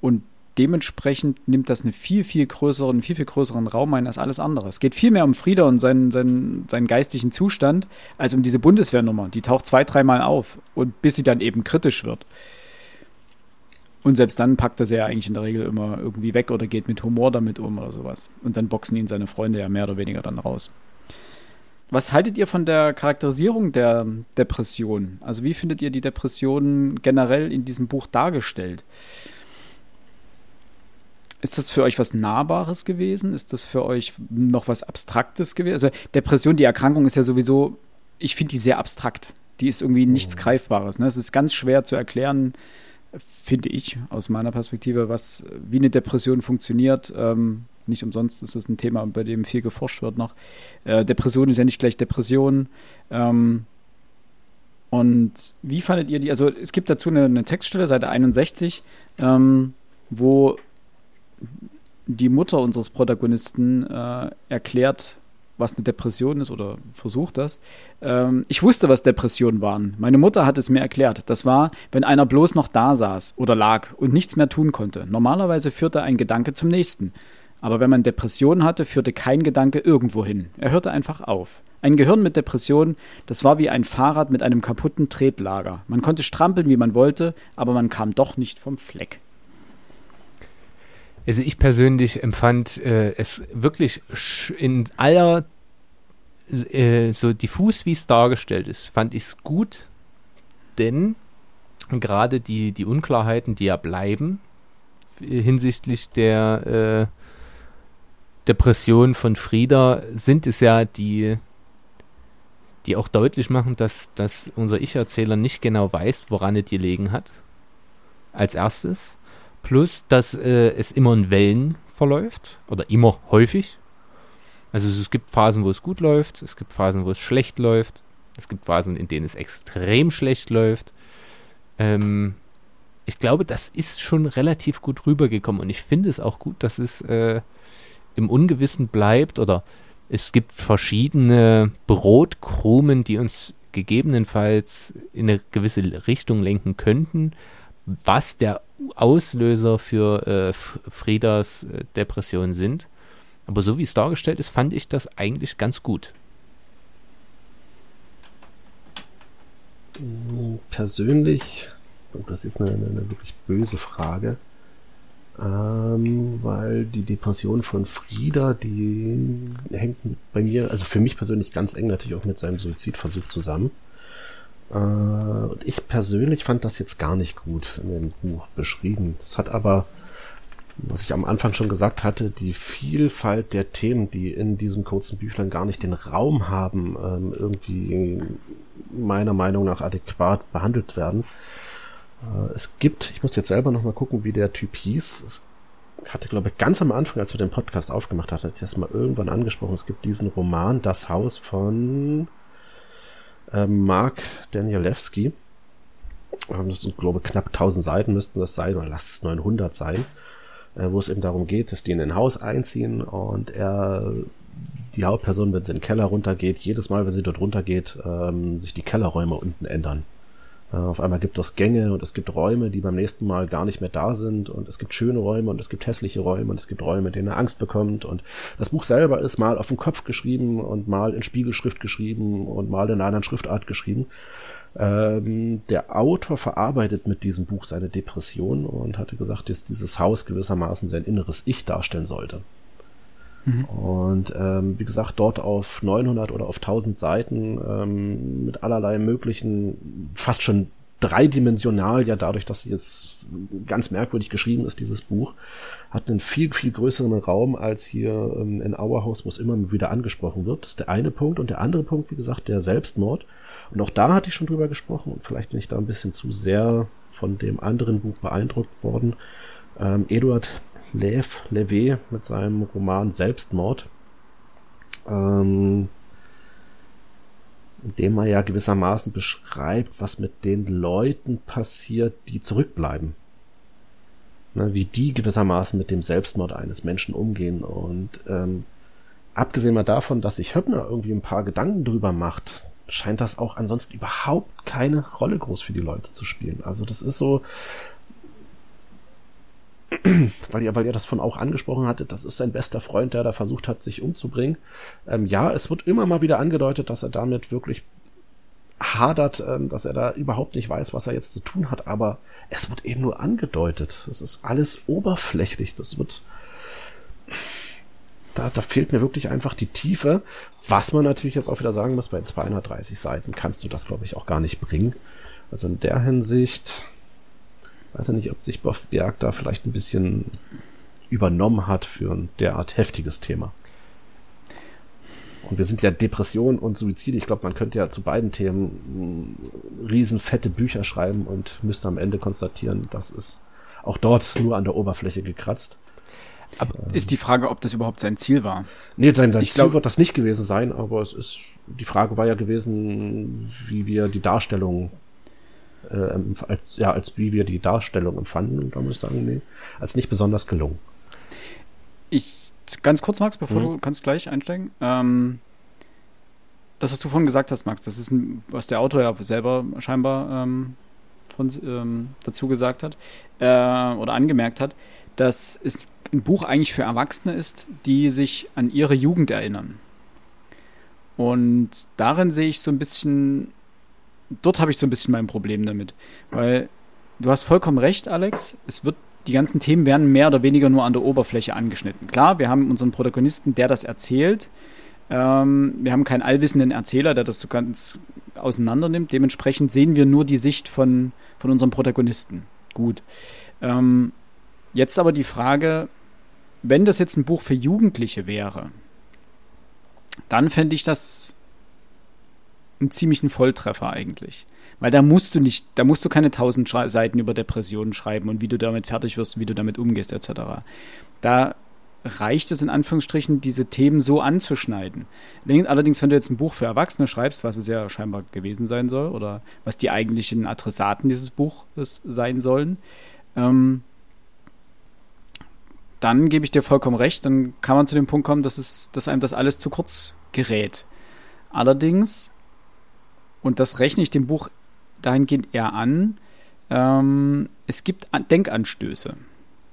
und dementsprechend nimmt das einen viel, viel größeren, viel, viel größeren Raum ein als alles andere. Es geht viel mehr um Frieda und seinen, seinen, seinen geistigen Zustand, als um diese Bundeswehrnummer. Die taucht zwei, dreimal auf und bis sie dann eben kritisch wird. Und selbst dann packt er sie ja eigentlich in der Regel immer irgendwie weg oder geht mit Humor damit um oder sowas. Und dann boxen ihn seine Freunde ja mehr oder weniger dann raus. Was haltet ihr von der Charakterisierung der Depression? Also wie findet ihr die Depression generell in diesem Buch dargestellt? Ist das für euch was Nahbares gewesen? Ist das für euch noch was Abstraktes gewesen? Also Depression, die Erkrankung ist ja sowieso, ich finde die sehr abstrakt. Die ist irgendwie nichts mhm. Greifbares. Ne? Es ist ganz schwer zu erklären, finde ich, aus meiner Perspektive, was, wie eine Depression funktioniert. Ähm, nicht umsonst ist das ein Thema, bei dem viel geforscht wird noch. Äh, Depression ist ja nicht gleich Depression. Ähm, und wie fandet ihr die? Also es gibt dazu eine, eine Textstelle, Seite 61, ähm, wo die Mutter unseres Protagonisten äh, erklärt, was eine Depression ist oder versucht das. Ähm, ich wusste, was Depressionen waren. Meine Mutter hat es mir erklärt. Das war, wenn einer bloß noch da saß oder lag und nichts mehr tun konnte. Normalerweise führte ein Gedanke zum nächsten. Aber wenn man Depressionen hatte, führte kein Gedanke irgendwo hin. Er hörte einfach auf. Ein Gehirn mit Depression, das war wie ein Fahrrad mit einem kaputten Tretlager. Man konnte strampeln, wie man wollte, aber man kam doch nicht vom Fleck. Also ich persönlich empfand äh, es wirklich in aller äh, so diffus, wie es dargestellt ist, fand ich es gut, denn gerade die, die Unklarheiten, die ja bleiben hinsichtlich der äh, Depression von Frieda, sind es ja die, die auch deutlich machen, dass, dass unser Ich-Erzähler nicht genau weiß, woran es gelegen hat. Als erstes. Plus, dass äh, es immer in Wellen verläuft oder immer häufig. Also es gibt Phasen, wo es gut läuft, es gibt Phasen, wo es schlecht läuft, es gibt Phasen, in denen es extrem schlecht läuft. Ähm, ich glaube, das ist schon relativ gut rübergekommen und ich finde es auch gut, dass es äh, im Ungewissen bleibt oder es gibt verschiedene Brotkrumen, die uns gegebenenfalls in eine gewisse Richtung lenken könnten, was der Auslöser für äh, Friedas äh, Depression sind. Aber so wie es dargestellt ist, fand ich das eigentlich ganz gut. Persönlich, und das ist eine, eine wirklich böse Frage, ähm, weil die Depression von Frieda, die hängt bei mir, also für mich persönlich ganz eng natürlich auch mit seinem Suizidversuch zusammen. Äh, und ich persönlich fand das jetzt gar nicht gut in dem Buch beschrieben. Das hat aber, was ich am Anfang schon gesagt hatte, die Vielfalt der Themen, die in diesem kurzen Büchlein gar nicht den Raum haben, ähm, irgendwie meiner Meinung nach adäquat behandelt werden. Äh, es gibt, ich muss jetzt selber nochmal gucken, wie der Typ hieß. Es hatte, glaube ich, ganz am Anfang, als wir den Podcast aufgemacht hatten, hatte ich das mal irgendwann angesprochen. Es gibt diesen Roman Das Haus von äh, Mark Danielewski. Ähm, das sind, glaube ich, knapp 1000 Seiten müssten das sein, oder lass es 900 sein, äh, wo es eben darum geht, dass die in ein Haus einziehen und er, die Hauptperson, wenn sie in den Keller runtergeht, jedes Mal, wenn sie dort runtergeht, ähm, sich die Kellerräume unten ändern. Äh, auf einmal gibt es Gänge und es gibt Räume, die beim nächsten Mal gar nicht mehr da sind und es gibt schöne Räume und es gibt hässliche Räume und es gibt Räume, in denen er Angst bekommt und das Buch selber ist mal auf dem Kopf geschrieben und mal in Spiegelschrift geschrieben und mal in einer anderen Schriftart geschrieben. Ähm, der Autor verarbeitet mit diesem Buch seine Depression und hatte gesagt, dass dieses Haus gewissermaßen sein inneres Ich darstellen sollte. Mhm. Und ähm, wie gesagt, dort auf 900 oder auf 1000 Seiten ähm, mit allerlei möglichen, fast schon dreidimensional, ja dadurch, dass sie jetzt ganz merkwürdig geschrieben ist, dieses Buch, hat einen viel, viel größeren Raum als hier ähm, in Auerhaus, wo es immer wieder angesprochen wird. Das ist der eine Punkt. Und der andere Punkt, wie gesagt, der Selbstmord. Und auch da hatte ich schon drüber gesprochen und vielleicht bin ich da ein bisschen zu sehr von dem anderen Buch beeindruckt worden. Ähm, Eduard Lev Levé mit seinem Roman Selbstmord. Ähm, indem er ja gewissermaßen beschreibt, was mit den Leuten passiert, die zurückbleiben. Ne, wie die gewissermaßen mit dem Selbstmord eines Menschen umgehen. Und ähm, abgesehen mal davon, dass sich Höppner irgendwie ein paar Gedanken drüber macht, scheint das auch ansonsten überhaupt keine Rolle groß für die Leute zu spielen. Also das ist so, weil ihr, weil ihr das von auch angesprochen hattet, das ist sein bester Freund, der da versucht hat, sich umzubringen. Ähm, ja, es wird immer mal wieder angedeutet, dass er damit wirklich hadert, ähm, dass er da überhaupt nicht weiß, was er jetzt zu tun hat, aber es wird eben nur angedeutet. Es ist alles oberflächlich. Das wird, da, da fehlt mir wirklich einfach die Tiefe. Was man natürlich jetzt auch wieder sagen muss, bei 230 Seiten kannst du das, glaube ich, auch gar nicht bringen. Also in der Hinsicht, weiß ich nicht, ob sich Boff Berg da vielleicht ein bisschen übernommen hat für ein derart heftiges Thema. Und wir sind ja Depression und Suizid. Ich glaube, man könnte ja zu beiden Themen riesen fette Bücher schreiben und müsste am Ende konstatieren, das ist auch dort nur an der Oberfläche gekratzt. Aber ist die Frage, ob das überhaupt sein Ziel war? Nee, sein, sein Ziel glaub, wird das nicht gewesen sein, aber es ist, die Frage war ja gewesen, wie wir die Darstellung äh, als, ja, als wie wir die Darstellung empfanden. Und da muss ich sagen, nee, als nicht besonders gelungen. Ich, ganz kurz, Max, bevor mhm. du kannst gleich einsteigen. Ähm, das, was du vorhin gesagt hast, Max, das ist ein, was der Autor ja selber scheinbar ähm, von, ähm, dazu gesagt hat äh, oder angemerkt hat, dass es ein Buch eigentlich für Erwachsene ist, die sich an ihre Jugend erinnern. Und darin sehe ich so ein bisschen dort habe ich so ein bisschen mein Problem damit. Weil du hast vollkommen recht, Alex. Es wird, die ganzen Themen werden mehr oder weniger nur an der Oberfläche angeschnitten. Klar, wir haben unseren Protagonisten, der das erzählt. Ähm, wir haben keinen allwissenden Erzähler, der das so ganz auseinander nimmt. Dementsprechend sehen wir nur die Sicht von, von unserem Protagonisten. Gut. Ähm, jetzt aber die Frage, wenn das jetzt ein Buch für Jugendliche wäre, dann fände ich das einen ziemlichen Volltreffer eigentlich. Weil da musst du nicht, da musst du keine tausend Seiten über Depressionen schreiben und wie du damit fertig wirst, wie du damit umgehst, etc. Da reicht es in Anführungsstrichen, diese Themen so anzuschneiden. Allerdings, wenn du jetzt ein Buch für Erwachsene schreibst, was es ja scheinbar gewesen sein soll, oder was die eigentlichen Adressaten dieses Buches sein sollen, ähm, dann gebe ich dir vollkommen recht, dann kann man zu dem Punkt kommen, dass, es, dass einem das alles zu kurz gerät. Allerdings und das rechne ich dem Buch dahingehend eher an, ähm, es gibt Denkanstöße.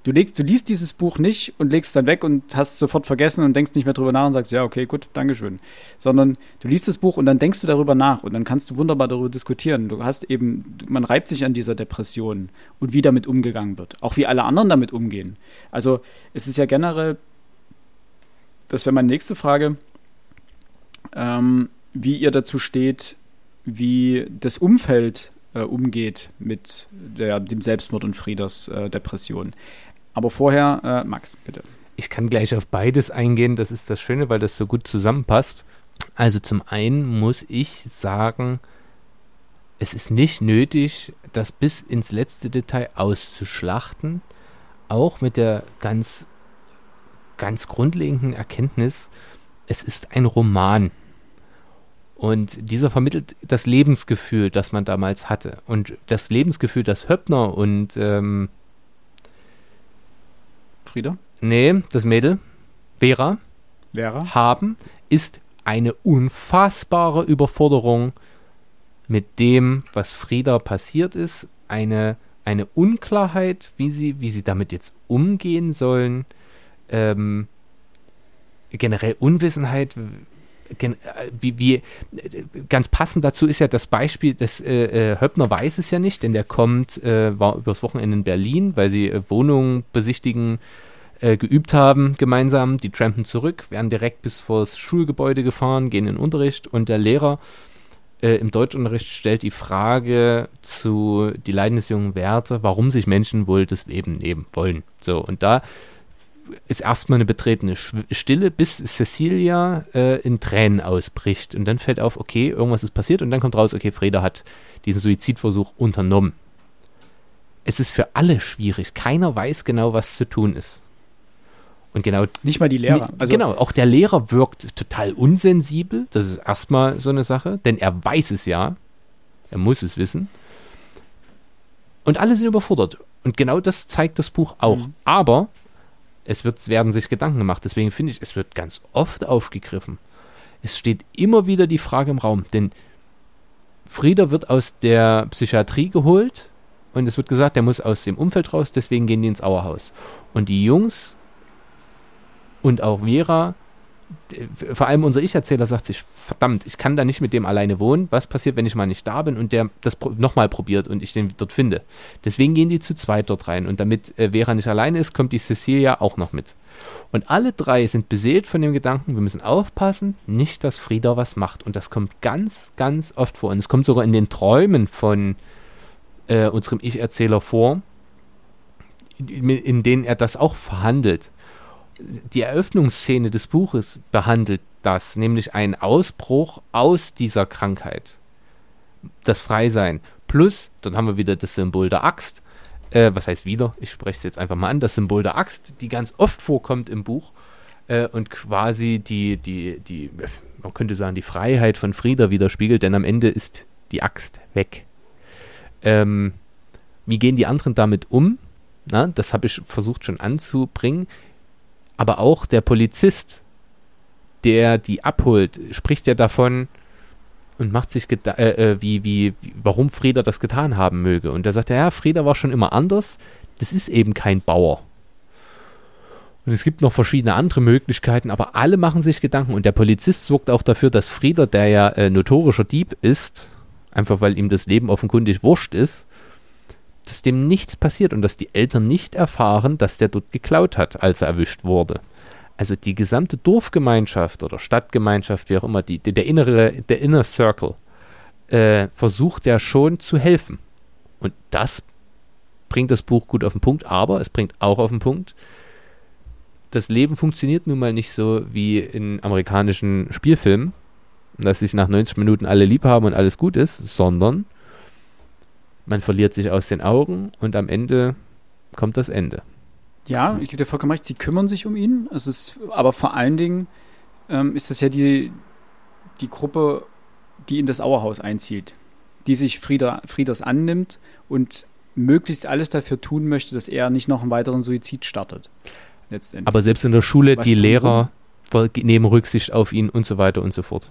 Du, legst, du liest dieses Buch nicht und legst es dann weg und hast sofort vergessen und denkst nicht mehr drüber nach und sagst, ja, okay, gut, Dankeschön. Sondern du liest das Buch und dann denkst du darüber nach und dann kannst du wunderbar darüber diskutieren. Du hast eben, man reibt sich an dieser Depression und wie damit umgegangen wird. Auch wie alle anderen damit umgehen. Also es ist ja generell, das wäre meine nächste Frage, ähm, wie ihr dazu steht, wie das Umfeld äh, umgeht mit der, dem Selbstmord und Frieders äh, Depression. Aber vorher, äh, Max, bitte. Ich kann gleich auf beides eingehen. Das ist das Schöne, weil das so gut zusammenpasst. Also zum einen muss ich sagen, es ist nicht nötig, das bis ins letzte Detail auszuschlachten. Auch mit der ganz, ganz grundlegenden Erkenntnis, es ist ein Roman. Und dieser vermittelt das Lebensgefühl, das man damals hatte. Und das Lebensgefühl, das Höppner und ähm, Frieda? Nee, das Mädel, Vera, Vera, haben, ist eine unfassbare Überforderung mit dem, was Frieda passiert ist. Eine, eine Unklarheit, wie sie, wie sie damit jetzt umgehen sollen. Ähm, generell Unwissenheit, wie, wie, ganz passend dazu ist ja das Beispiel, dass äh, äh, Höppner weiß es ja nicht, denn der kommt, äh, war übers Wochenende in Berlin, weil sie äh, Wohnungen besichtigen äh, geübt haben gemeinsam. Die trampen zurück, werden direkt bis vors Schulgebäude gefahren, gehen in den Unterricht und der Lehrer äh, im Deutschunterricht stellt die Frage zu die Leiden des jungen Werte, warum sich Menschen wohl das Leben nehmen wollen. So, und da ist erstmal eine betretene Stille, bis Cecilia äh, in Tränen ausbricht. Und dann fällt auf, okay, irgendwas ist passiert. Und dann kommt raus, okay, Freda hat diesen Suizidversuch unternommen. Es ist für alle schwierig. Keiner weiß genau, was zu tun ist. Und genau. Nicht mal die Lehrer. Also genau, auch der Lehrer wirkt total unsensibel. Das ist erstmal so eine Sache, denn er weiß es ja. Er muss es wissen. Und alle sind überfordert. Und genau das zeigt das Buch auch. Mhm. Aber es wird, werden sich Gedanken gemacht. Deswegen finde ich, es wird ganz oft aufgegriffen. Es steht immer wieder die Frage im Raum, denn Frieder wird aus der Psychiatrie geholt und es wird gesagt, der muss aus dem Umfeld raus, deswegen gehen die ins Auerhaus. Und die Jungs und auch Vera vor allem unser Ich-Erzähler sagt sich, verdammt, ich kann da nicht mit dem alleine wohnen. Was passiert, wenn ich mal nicht da bin und der das nochmal probiert und ich den dort finde? Deswegen gehen die zu zweit dort rein. Und damit äh, Vera nicht alleine ist, kommt die Cecilia auch noch mit. Und alle drei sind beseelt von dem Gedanken, wir müssen aufpassen, nicht, dass Frieda was macht. Und das kommt ganz, ganz oft vor. Und es kommt sogar in den Träumen von äh, unserem Ich-Erzähler vor, in, in denen er das auch verhandelt die Eröffnungsszene des Buches behandelt das, nämlich einen Ausbruch aus dieser Krankheit. Das Freisein. Plus, dann haben wir wieder das Symbol der Axt. Äh, was heißt wieder? Ich spreche es jetzt einfach mal an. Das Symbol der Axt, die ganz oft vorkommt im Buch. Äh, und quasi die, die, die, man könnte sagen, die Freiheit von Frieda widerspiegelt, denn am Ende ist die Axt weg. Ähm, wie gehen die anderen damit um? Na, das habe ich versucht schon anzubringen aber auch der Polizist, der die abholt, spricht ja davon und macht sich äh, äh, wie, wie, warum Frieda das getan haben möge. Und da sagt er, ja, Frieda war schon immer anders, das ist eben kein Bauer. Und es gibt noch verschiedene andere Möglichkeiten, aber alle machen sich Gedanken. Und der Polizist sorgt auch dafür, dass Frieda, der ja äh, notorischer Dieb ist, einfach weil ihm das Leben offenkundig wurscht ist, dass dem nichts passiert und dass die Eltern nicht erfahren, dass der dort geklaut hat, als er erwischt wurde. Also die gesamte Dorfgemeinschaft oder Stadtgemeinschaft, wie auch immer, die, der innere, der Inner Circle, äh, versucht ja schon zu helfen. Und das bringt das Buch gut auf den Punkt, aber es bringt auch auf den Punkt, das Leben funktioniert nun mal nicht so wie in amerikanischen Spielfilmen, dass sich nach 90 Minuten alle lieb haben und alles gut ist, sondern man verliert sich aus den Augen und am Ende kommt das Ende. Ja, ich gebe dir vollkommen recht, sie kümmern sich um ihn. Es ist, aber vor allen Dingen ähm, ist das ja die, die Gruppe, die in das Auerhaus einzieht, die sich Frieda, Frieders annimmt und möglichst alles dafür tun möchte, dass er nicht noch einen weiteren Suizid startet. Letztendlich. Aber selbst in der Schule, Was die Lehrer nehmen Rücksicht auf ihn und so weiter und so fort.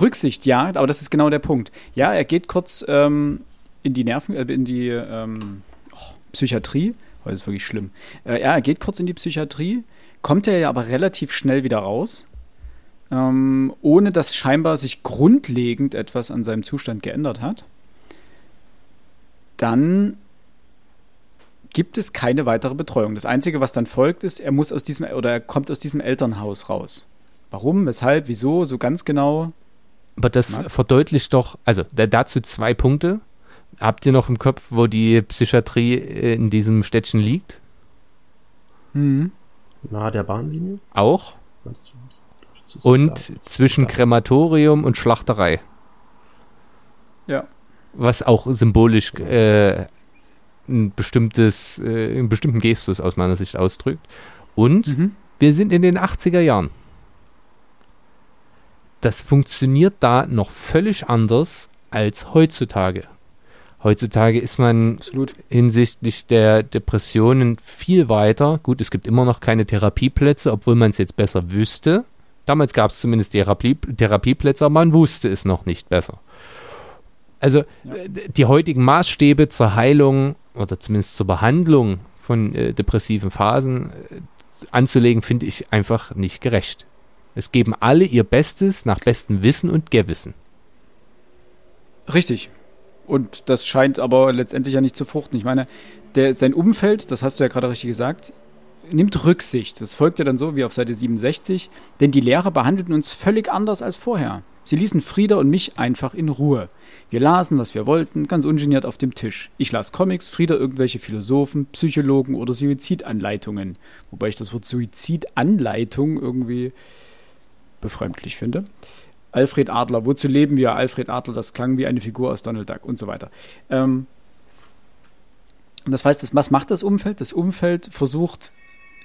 Rücksicht, ja, aber das ist genau der Punkt. Ja, er geht kurz ähm, in die Nerven, äh, in die ähm, oh, Psychiatrie. Oh, das ist wirklich schlimm. Äh, ja, er geht kurz in die Psychiatrie, kommt er ja aber relativ schnell wieder raus, ähm, ohne dass scheinbar sich grundlegend etwas an seinem Zustand geändert hat. Dann gibt es keine weitere Betreuung. Das Einzige, was dann folgt, ist, er muss aus diesem oder er kommt aus diesem Elternhaus raus. Warum, weshalb, wieso, so ganz genau. Aber das Max? verdeutlicht doch, also dazu zwei Punkte. Habt ihr noch im Kopf, wo die Psychiatrie äh, in diesem Städtchen liegt? Mhm. Nahe der Bahnlinie? Auch. und zwischen Krematorium und Schlachterei. Ja. Was auch symbolisch äh, ein bestimmtes, äh, einen bestimmten Gestus aus meiner Sicht ausdrückt. Und mhm. wir sind in den 80er Jahren. Das funktioniert da noch völlig anders als heutzutage. Heutzutage ist man Absolut. hinsichtlich der Depressionen viel weiter. Gut, es gibt immer noch keine Therapieplätze, obwohl man es jetzt besser wüsste. Damals gab es zumindest Therapie, Therapieplätze, aber man wusste es noch nicht besser. Also ja. Die heutigen Maßstäbe zur Heilung oder zumindest zur Behandlung von äh, depressiven Phasen äh, anzulegen, finde ich einfach nicht gerecht. Es geben alle ihr Bestes nach bestem Wissen und Gewissen. Richtig. Und das scheint aber letztendlich ja nicht zu fruchten. Ich meine, der, sein Umfeld, das hast du ja gerade richtig gesagt, nimmt Rücksicht. Das folgt ja dann so wie auf Seite 67, denn die Lehrer behandelten uns völlig anders als vorher. Sie ließen Frieda und mich einfach in Ruhe. Wir lasen, was wir wollten, ganz ungeniert auf dem Tisch. Ich las Comics, Frieda irgendwelche Philosophen, Psychologen oder Suizidanleitungen. Wobei ich das Wort Suizidanleitung irgendwie befremdlich finde. Alfred Adler, wozu leben wir? Alfred Adler, das klang wie eine Figur aus Donald Duck und so weiter. Ähm, das heißt, was macht das Umfeld? Das Umfeld versucht,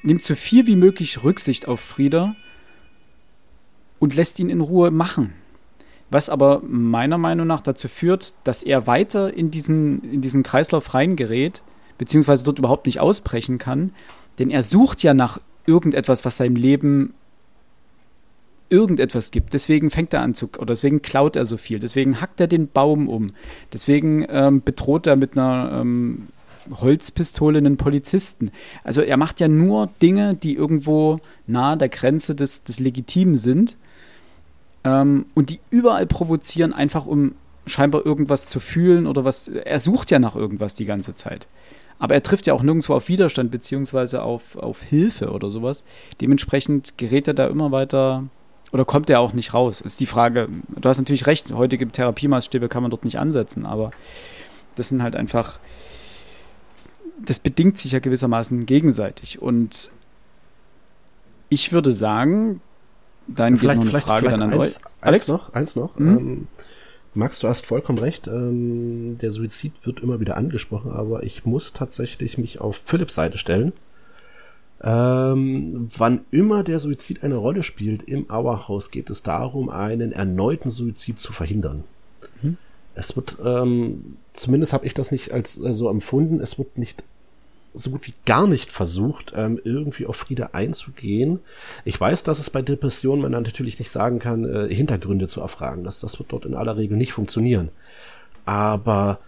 nimmt so viel wie möglich Rücksicht auf Frieda und lässt ihn in Ruhe machen. Was aber meiner Meinung nach dazu führt, dass er weiter in diesen, in diesen Kreislauf reingerät, beziehungsweise dort überhaupt nicht ausbrechen kann. Denn er sucht ja nach irgendetwas, was seinem Leben irgendetwas gibt. Deswegen fängt er an zu, oder deswegen klaut er so viel. Deswegen hackt er den Baum um. Deswegen ähm, bedroht er mit einer ähm, Holzpistole einen Polizisten. Also er macht ja nur Dinge, die irgendwo nahe der Grenze des, des Legitimen sind ähm, und die überall provozieren, einfach um scheinbar irgendwas zu fühlen oder was. Er sucht ja nach irgendwas die ganze Zeit. Aber er trifft ja auch nirgendwo auf Widerstand beziehungsweise auf, auf Hilfe oder sowas. Dementsprechend gerät er da immer weiter oder kommt er auch nicht raus? Ist die Frage. Du hast natürlich recht, heutige Therapiemaßstäbe kann man dort nicht ansetzen, aber das sind halt einfach. Das bedingt sich ja gewissermaßen gegenseitig. Und ich würde sagen, dann vielleicht, geht noch eine vielleicht, Frage vielleicht dann an eins, euch. Alex? Eins noch, eins noch. Mhm. Ähm, Max, du hast vollkommen recht. Ähm, der Suizid wird immer wieder angesprochen, aber ich muss tatsächlich mich auf Philipps Seite stellen. Ähm, wann immer der Suizid eine Rolle spielt im Auerhaus, geht es darum, einen erneuten Suizid zu verhindern. Mhm. Es wird, ähm, zumindest habe ich das nicht als äh, so empfunden, es wird nicht so gut wie gar nicht versucht, ähm, irgendwie auf Frieda einzugehen. Ich weiß, dass es bei Depressionen man natürlich nicht sagen kann, äh, Hintergründe zu erfragen. Das, das wird dort in aller Regel nicht funktionieren. Aber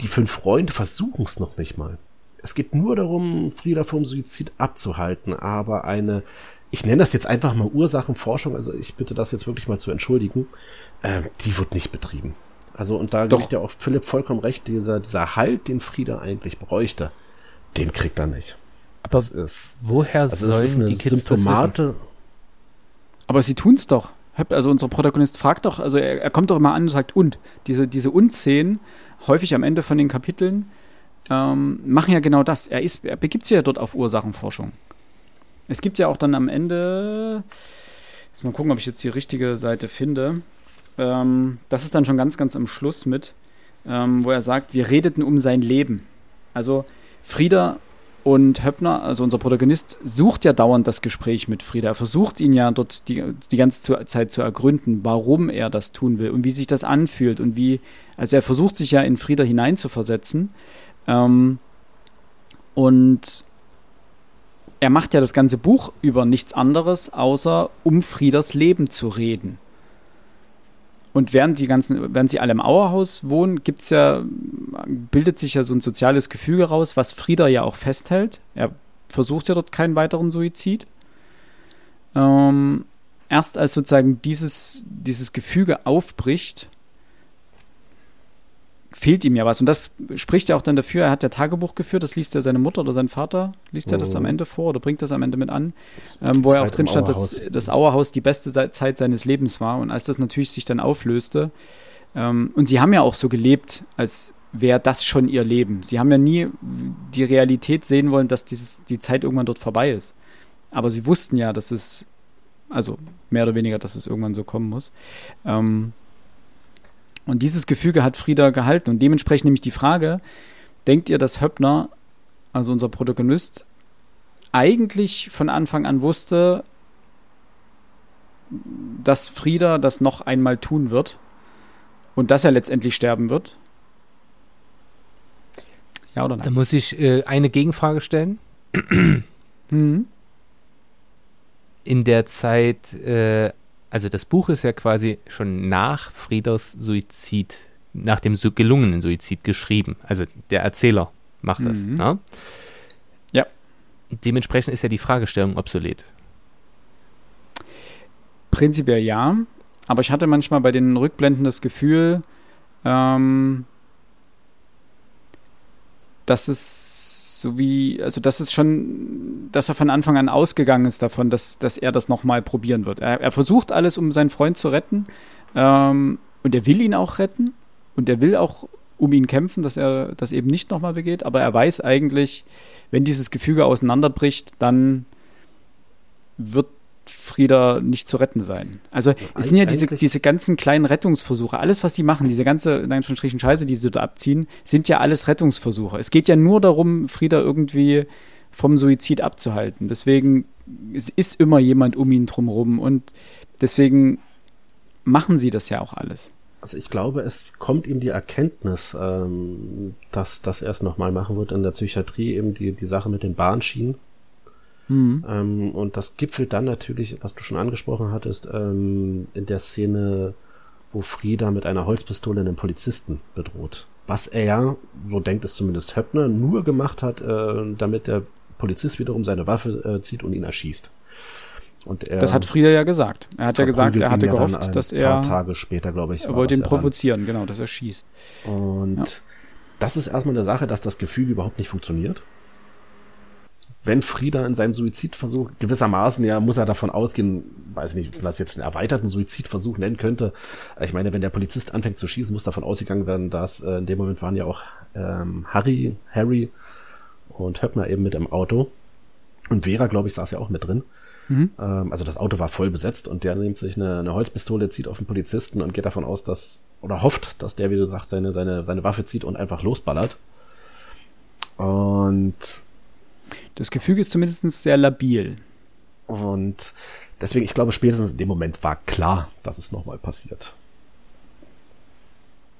die fünf Freunde versuchen es noch nicht mal. Es geht nur darum, Frieda vom Suizid abzuhalten, aber eine, ich nenne das jetzt einfach mal Ursachenforschung, also ich bitte das jetzt wirklich mal zu entschuldigen, äh, die wird nicht betrieben. Also, und da Doch. gibt ja auch Philipp vollkommen recht, dieser, dieser Halt, den Frieda eigentlich bräuchte, den kriegt er nicht. Aber Das ist, woher also das sollen ist eine die Kids das wissen? Symptomate. Aber sie tun's doch. Hab- Also unser Protagonist fragt doch, also er, er kommt doch immer an und sagt und. Diese, diese Und-Szenen, häufig am Ende von den Kapiteln, ähm, machen ja genau das. Er, ist, er begibt sich ja dort auf Ursachenforschung. Es gibt ja auch dann am Ende, jetzt mal gucken, ob ich jetzt die richtige Seite finde. Ähm, das ist dann schon ganz, ganz am Schluss mit, ähm, wo er sagt, wir redeten um sein Leben. Also Frieda und Höppner, also unser Protagonist, sucht ja dauernd das Gespräch mit Frieda. Er versucht ihn ja dort die, die ganze Zeit zu ergründen, warum er das tun will und wie sich das anfühlt und wie, also er versucht sich ja in Frieda hineinzuversetzen. Ähm, und er macht ja das ganze Buch über nichts anderes, außer um Friedas Leben zu reden. Und während die ganzen, während sie alle im Auerhaus wohnen, gibt's ja, bildet sich ja so ein soziales Gefüge raus, was Frieda ja auch festhält. Er versucht ja dort keinen weiteren Suizid. Ähm, erst als sozusagen dieses, dieses Gefüge aufbricht, fehlt ihm ja was. Und das spricht ja auch dann dafür, er hat ja Tagebuch geführt, das liest ja seine Mutter oder sein Vater, liest er das Mhm. am Ende vor oder bringt das am Ende mit an, ähm, wo er auch Zeit drin stand, dass das Auerhaus die beste Zeit seines Lebens war. Und als das natürlich sich dann auflöste, ähm, und sie haben ja auch so gelebt, als wäre das schon ihr Leben. Sie haben ja nie die Realität sehen wollen, dass dieses, die Zeit irgendwann dort vorbei ist. Aber sie wussten ja, dass es, also mehr oder weniger, dass es irgendwann so kommen muss. Ähm, und dieses Gefüge hat Frieda gehalten. Und dementsprechend nämlich die Frage, denkt ihr, dass Höppner, also unser Protagonist, eigentlich von Anfang an wusste, dass Frieda das noch einmal tun wird und dass er letztendlich sterben wird? Ja oder Da nein? muss ich äh, eine Gegenfrage stellen. Mhm. In der Zeit, äh, also das Buch ist ja quasi schon nach Friedas Suizid, nach dem gelungenen Suizid geschrieben. Also der Erzähler macht das. Mhm. Ne? Ja. Dementsprechend ist ja die Fragestellung obsolet. Prinzipiell ja, aber ich hatte manchmal bei den Rückblenden das Gefühl, ähm, dass es So wie, also das ist schon, dass er von Anfang an ausgegangen ist davon, dass, dass er das nochmal probieren wird. Er, er, versucht alles, um seinen Freund zu retten. Ähm, und er will ihn auch retten. Und er will auch um ihn kämpfen, dass er das eben nicht nochmal begeht. Aber er weiß eigentlich, wenn dieses Gefüge auseinanderbricht, dann wird Frieda nicht zu retten sein. Also ja, es sind ja diese, diese ganzen kleinen Rettungsversuche. Alles, was die machen, diese ganze, in Anführungsstrichen, Scheiße, die sie da abziehen, sind ja alles Rettungsversuche. Es geht ja nur darum, Frieda irgendwie vom Suizid abzuhalten. Deswegen es ist immer jemand um ihn drumherum und deswegen machen sie das ja auch alles. Also ich glaube, es kommt ihm die Erkenntnis, ähm, dass, dass er es nochmal machen wird in der Psychiatrie, eben die, die Sache mit den Bahnschienen. Mhm. Ähm, und das gipfelt dann natürlich, was du schon angesprochen hattest, ähm, in der Szene, wo Frieda mit einer Holzpistole einen Polizisten bedroht. Was er, so denkt es zumindest Höppner, nur gemacht hat, äh, damit der Polizist wiederum seine Waffe äh, zieht und ihn erschießt. Und er das hat Frieda ja gesagt. Er hat ja gesagt, er hatte gehofft, ein dass er. Ein paar Tage später, glaube ich. Er wollte ihn provozieren, genau, dass er schießt. Und ja. das ist erstmal eine Sache, dass das Gefühl überhaupt nicht funktioniert. Wenn Frieda in seinem Suizidversuch gewissermaßen, ja, muss er davon ausgehen, weiß nicht, ob man das jetzt einen erweiterten Suizidversuch nennen könnte. Ich meine, wenn der Polizist anfängt zu schießen, muss davon ausgegangen werden, dass äh, in dem Moment waren ja auch ähm, Harry, Harry und Höppner eben mit im Auto. Und Vera, glaube ich, saß ja auch mit drin. Mhm. Ähm, also das Auto war voll besetzt und der nimmt sich eine, eine Holzpistole, zieht auf den Polizisten und geht davon aus, dass, oder hofft, dass der, wie du sagst, seine, seine, seine Waffe zieht und einfach losballert. Und das Gefüge ist zumindest sehr labil. Und deswegen, ich glaube, spätestens in dem Moment war klar, dass es nochmal passiert.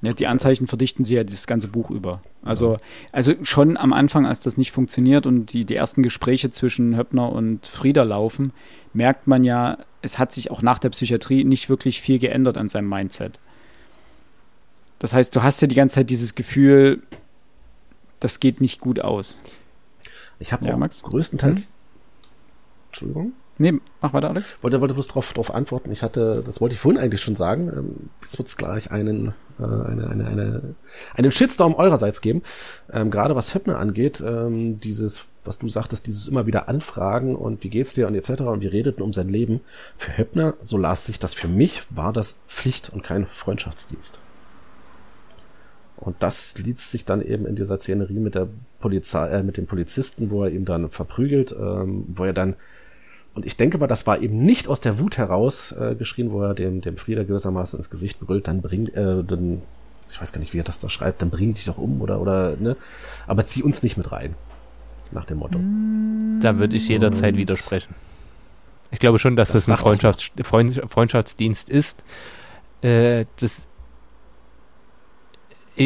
Ja, die Anzeichen verdichten sie ja das ganze Buch über. Also, also schon am Anfang, als das nicht funktioniert und die, die ersten Gespräche zwischen Höppner und Frieda laufen, merkt man ja, es hat sich auch nach der Psychiatrie nicht wirklich viel geändert an seinem Mindset. Das heißt, du hast ja die ganze Zeit dieses Gefühl, das geht nicht gut aus. Ich habe ja, Max? größtenteils. Hm? Entschuldigung. Nee, mach weiter, Alex. Wollte, wollte bloß darauf drauf antworten. Ich hatte, das wollte ich vorhin eigentlich schon sagen. Ähm, jetzt wird es gleich einen, äh, eine, eine, eine, einen Shitstorm eurerseits geben. Ähm, gerade was Höppner angeht, ähm, dieses, was du sagtest, dieses immer wieder Anfragen und wie geht's dir und etc. und wir redeten um sein Leben. Für Höppner, so las sich das für mich, war das Pflicht und kein Freundschaftsdienst. Und das liest sich dann eben in dieser Szenerie mit der Polizei, äh, mit dem Polizisten, wo er ihn dann verprügelt, ähm, wo er dann und ich denke mal, das war eben nicht aus der Wut heraus äh, geschrien, wo er dem, dem Frieder gewissermaßen ins Gesicht brüllt, dann bringt, äh, dann, ich weiß gar nicht, wie er das da schreibt, dann bring dich doch um oder, oder, ne? Aber zieh uns nicht mit rein. Nach dem Motto. Da würde ich jederzeit Und widersprechen. Ich glaube schon, dass das, das ein Freundschafts Freund Freundschaftsdienst ist. Äh, das,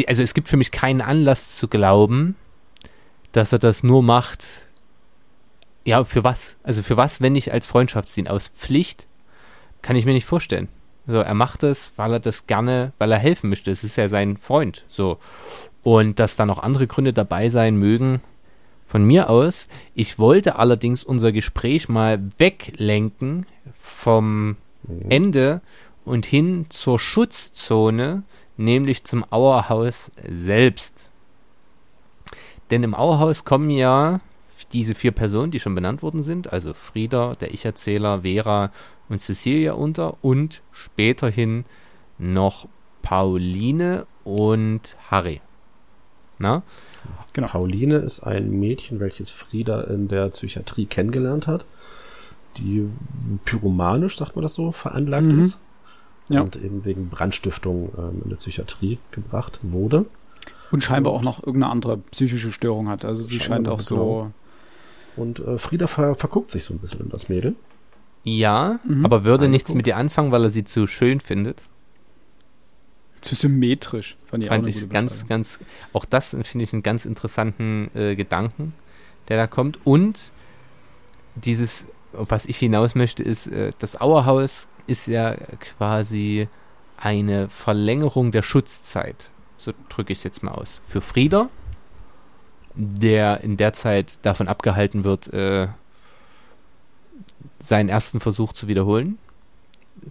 also es gibt für mich keinen Anlass zu glauben, dass er das nur macht, ja, für was? Also für was, wenn nicht als Freundschaftsdienst? Aus Pflicht kann ich mir nicht vorstellen. So, er macht es, weil er das gerne, weil er helfen möchte. Es ist ja sein Freund. So. Und dass da noch andere Gründe dabei sein mögen, von mir aus. Ich wollte allerdings unser Gespräch mal weglenken vom mhm. Ende und hin zur Schutzzone, nämlich zum Auerhaus selbst. Denn im Auerhaus kommen ja diese vier Personen, die schon benannt worden sind, also Frieda, der Ich-Erzähler, Vera und Cecilia unter und späterhin noch Pauline und Harry. Na? Genau. Pauline ist ein Mädchen, welches Frieda in der Psychiatrie kennengelernt hat, die pyromanisch, sagt man das so, veranlagt mhm. ist. Ja. Und eben wegen Brandstiftung ähm, in der Psychiatrie gebracht wurde. Und scheinbar und auch noch irgendeine andere psychische Störung hat. Also sie scheint auch so genau. Und äh, Frieda ver verguckt sich so ein bisschen in das Mädel. Ja, mhm. aber würde Ein nichts Punkt. mit ihr anfangen, weil er sie zu schön findet. Zu symmetrisch, fand ich fand auch ich ganz, ganz, auch das finde ich einen ganz interessanten äh, Gedanken, der da kommt. Und dieses, was ich hinaus möchte, ist, äh, das Auerhaus ist ja quasi eine Verlängerung der Schutzzeit. So drücke ich es jetzt mal aus. Für Frieda der in der Zeit davon abgehalten wird, äh, seinen ersten Versuch zu wiederholen.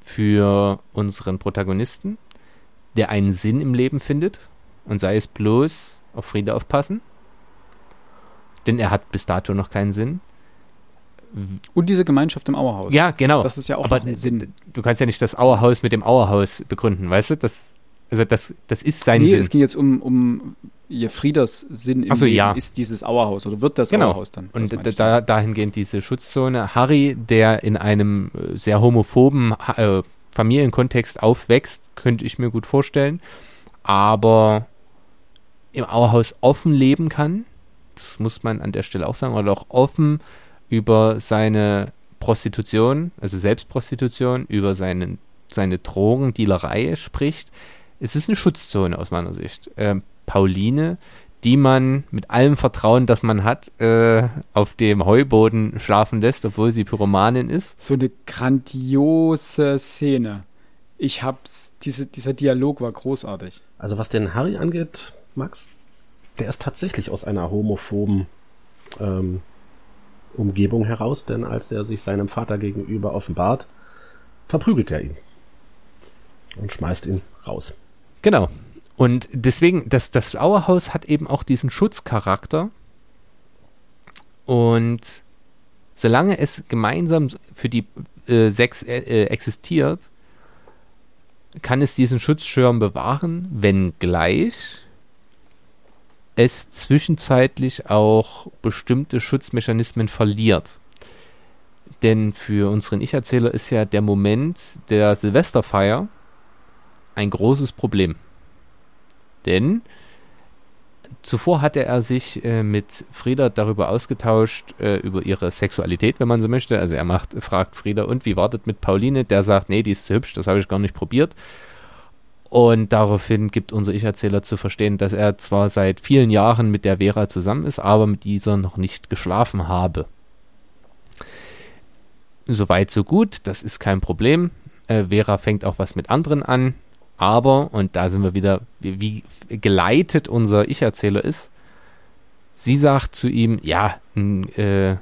Für unseren Protagonisten, der einen Sinn im Leben findet und sei es bloß auf Friede aufpassen. denn er hat bis dato noch keinen Sinn. Und diese Gemeinschaft im Auerhaus. Ja, genau. Das ist ja auch Aber ein Sinn. du kannst ja nicht das Auerhaus mit dem Auerhaus begründen, weißt du? Das, also das, das ist sein Nee, Sinn. es ging jetzt um, um ihr Frieders Sinn im so, ja. ist dieses Auerhaus oder wird das Genau. Auerhaus dann. Und da, da, dahingehend diese Schutzzone. Harry, der in einem äh, sehr homophoben äh, Familienkontext aufwächst, könnte ich mir gut vorstellen, aber im Auerhaus offen leben kann, das muss man an der Stelle auch sagen, oder auch offen über seine Prostitution, also Selbstprostitution, über seinen, seine Drogendealerei spricht. Es ist eine Schutzzone aus meiner Sicht. Ähm, Pauline, die man mit allem Vertrauen, das man hat, äh, auf dem Heuboden schlafen lässt, obwohl sie Pyromanin ist. so eine grandiose Szene. Ich hab's, diese, dieser Dialog war großartig. Also was den Harry angeht, Max, der ist tatsächlich aus einer homophoben ähm, Umgebung heraus, denn als er sich seinem Vater gegenüber offenbart, verprügelt er ihn und schmeißt ihn raus. Genau. Und deswegen, das, das Auerhaus hat eben auch diesen Schutzcharakter. Und solange es gemeinsam für die äh, sechs äh, äh, existiert, kann es diesen Schutzschirm bewahren, wenngleich es zwischenzeitlich auch bestimmte Schutzmechanismen verliert. Denn für unseren Ich-Erzähler ist ja der Moment der Silvesterfeier ein großes Problem. Denn zuvor hatte er sich äh, mit Frieda darüber ausgetauscht, äh, über ihre Sexualität, wenn man so möchte. Also er macht, fragt Frieda, und wie wartet mit Pauline? Der sagt, nee, die ist zu hübsch, das habe ich gar nicht probiert. Und daraufhin gibt unser Ich-Erzähler zu verstehen, dass er zwar seit vielen Jahren mit der Vera zusammen ist, aber mit dieser noch nicht geschlafen habe. Soweit, so gut, das ist kein Problem. Äh, Vera fängt auch was mit anderen an, aber, und da sind wir wieder, wie, wie geleitet unser Ich-Erzähler ist, sie sagt zu ihm, ja, n, äh,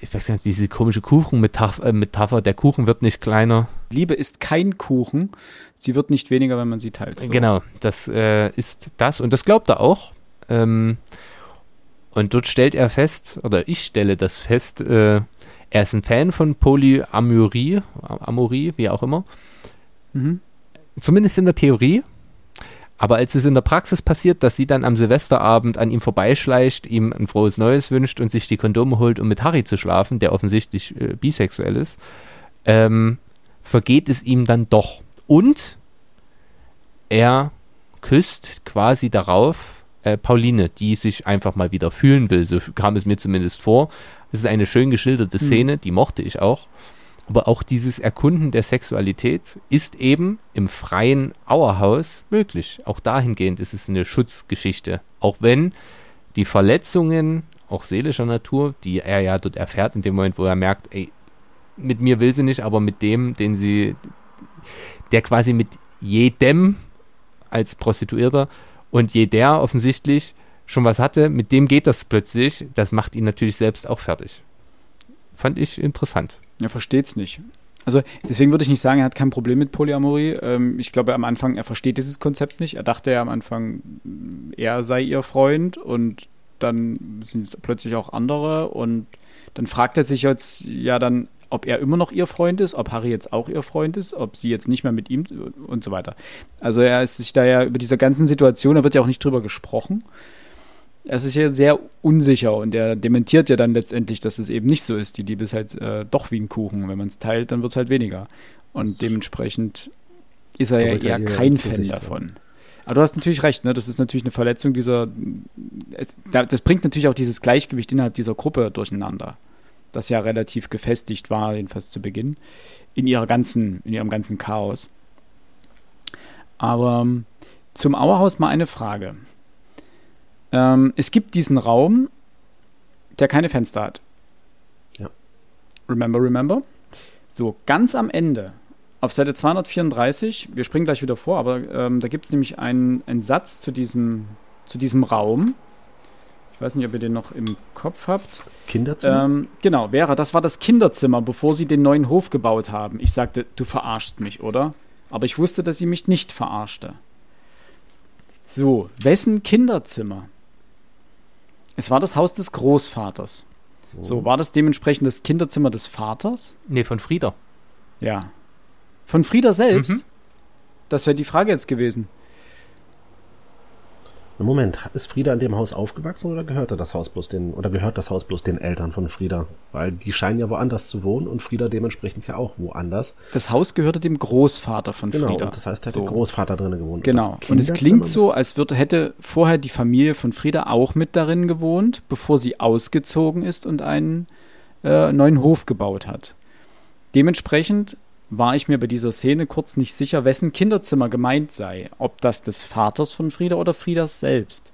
ich weiß gar nicht, diese komische Kuchenmetapher, äh, Metapher, der Kuchen wird nicht kleiner. Liebe ist kein Kuchen. Sie wird nicht weniger, wenn man sie teilt. So. Genau, das äh, ist das und das glaubt er auch. Ähm, und dort stellt er fest, oder ich stelle das fest, äh, er ist ein Fan von Polyamorie, Amorie, wie auch immer. Mhm. Zumindest in der Theorie. Aber als es in der Praxis passiert, dass sie dann am Silvesterabend an ihm vorbeischleicht, ihm ein frohes Neues wünscht und sich die Kondome holt, um mit Harry zu schlafen, der offensichtlich äh, bisexuell ist, ähm, vergeht es ihm dann doch. Und er küsst quasi darauf äh, Pauline, die sich einfach mal wieder fühlen will. So kam es mir zumindest vor. Es ist eine schön geschilderte Hm. Szene, die mochte ich auch. Aber auch dieses Erkunden der Sexualität ist eben im freien Auerhaus möglich. Auch dahingehend ist es eine Schutzgeschichte. Auch wenn die Verletzungen, auch seelischer Natur, die er ja dort erfährt, in dem Moment, wo er merkt, ey, mit mir will sie nicht, aber mit dem, den sie, der quasi mit jedem als Prostituierter und jeder offensichtlich schon was hatte, mit dem geht das plötzlich, das macht ihn natürlich selbst auch fertig. Fand ich interessant. Er versteht's nicht. Also deswegen würde ich nicht sagen, er hat kein Problem mit Polyamorie. Ähm, ich glaube am Anfang, er versteht dieses Konzept nicht. Er dachte ja am Anfang, er sei ihr Freund und dann sind es plötzlich auch andere und dann fragt er sich jetzt ja dann, ob er immer noch ihr Freund ist, ob Harry jetzt auch ihr Freund ist, ob sie jetzt nicht mehr mit ihm und so weiter. Also er ist sich da ja über diese ganzen Situationen, da wird ja auch nicht drüber gesprochen. Er ist ja sehr unsicher und er dementiert ja dann letztendlich, dass es eben nicht so ist. Die Liebe ist halt äh, doch wie ein Kuchen. Wenn man es teilt, dann wird es halt weniger. Und Das dementsprechend ist er ja er eher kein Fan Gesicht, ja. davon. Aber du hast natürlich recht, ne? Das ist natürlich eine Verletzung dieser. Es, da- das bringt natürlich auch dieses Gleichgewicht innerhalb dieser Gruppe durcheinander. Das ja relativ gefestigt war, jedenfalls zu Beginn, in ihrer ganzen, in ihrem ganzen Chaos. Aber zum Auerhaus mal eine Frage. Ähm, es gibt diesen Raum, der keine Fenster hat. Ja. Remember, remember? So, ganz am Ende, auf Seite 234, wir springen gleich wieder vor, aber ähm, da gibt es nämlich einen, einen Satz zu diesem, zu diesem Raum. Ich weiß nicht, ob ihr den noch im Kopf habt. Das Kinderzimmer? Ähm, genau, Vera, das war das Kinderzimmer, bevor sie den neuen Hof gebaut haben. Ich sagte, du verarschst mich, oder? Aber ich wusste, dass sie mich nicht verarschte. So, wessen Kinderzimmer? Es war das Haus des Großvaters. Oh. So, war das dementsprechend das Kinderzimmer des Vaters? Nee, von Frieda. Ja. Von Frieda selbst? Mhm. Das wäre die Frage jetzt gewesen. Moment, ist Frieda in dem Haus aufgewachsen oder gehörte das Haus bloß den oder gehört das Haus bloß den Eltern von Frieda? Weil die scheinen ja woanders zu wohnen und Frieda dementsprechend ja auch woanders. Das Haus gehörte dem Großvater von Genau, Frieda. und das heißt, er hat So. der Großvater drin gewohnt. Genau. Das Und es klingt so, als würde, hätte vorher die Familie von Frieda auch mit darin gewohnt, bevor sie ausgezogen ist und einen äh, neuen Hof gebaut hat. Dementsprechend war ich mir bei dieser Szene kurz nicht sicher, wessen Kinderzimmer gemeint sei. Ob das des Vaters von Frieda oder Friedas selbst.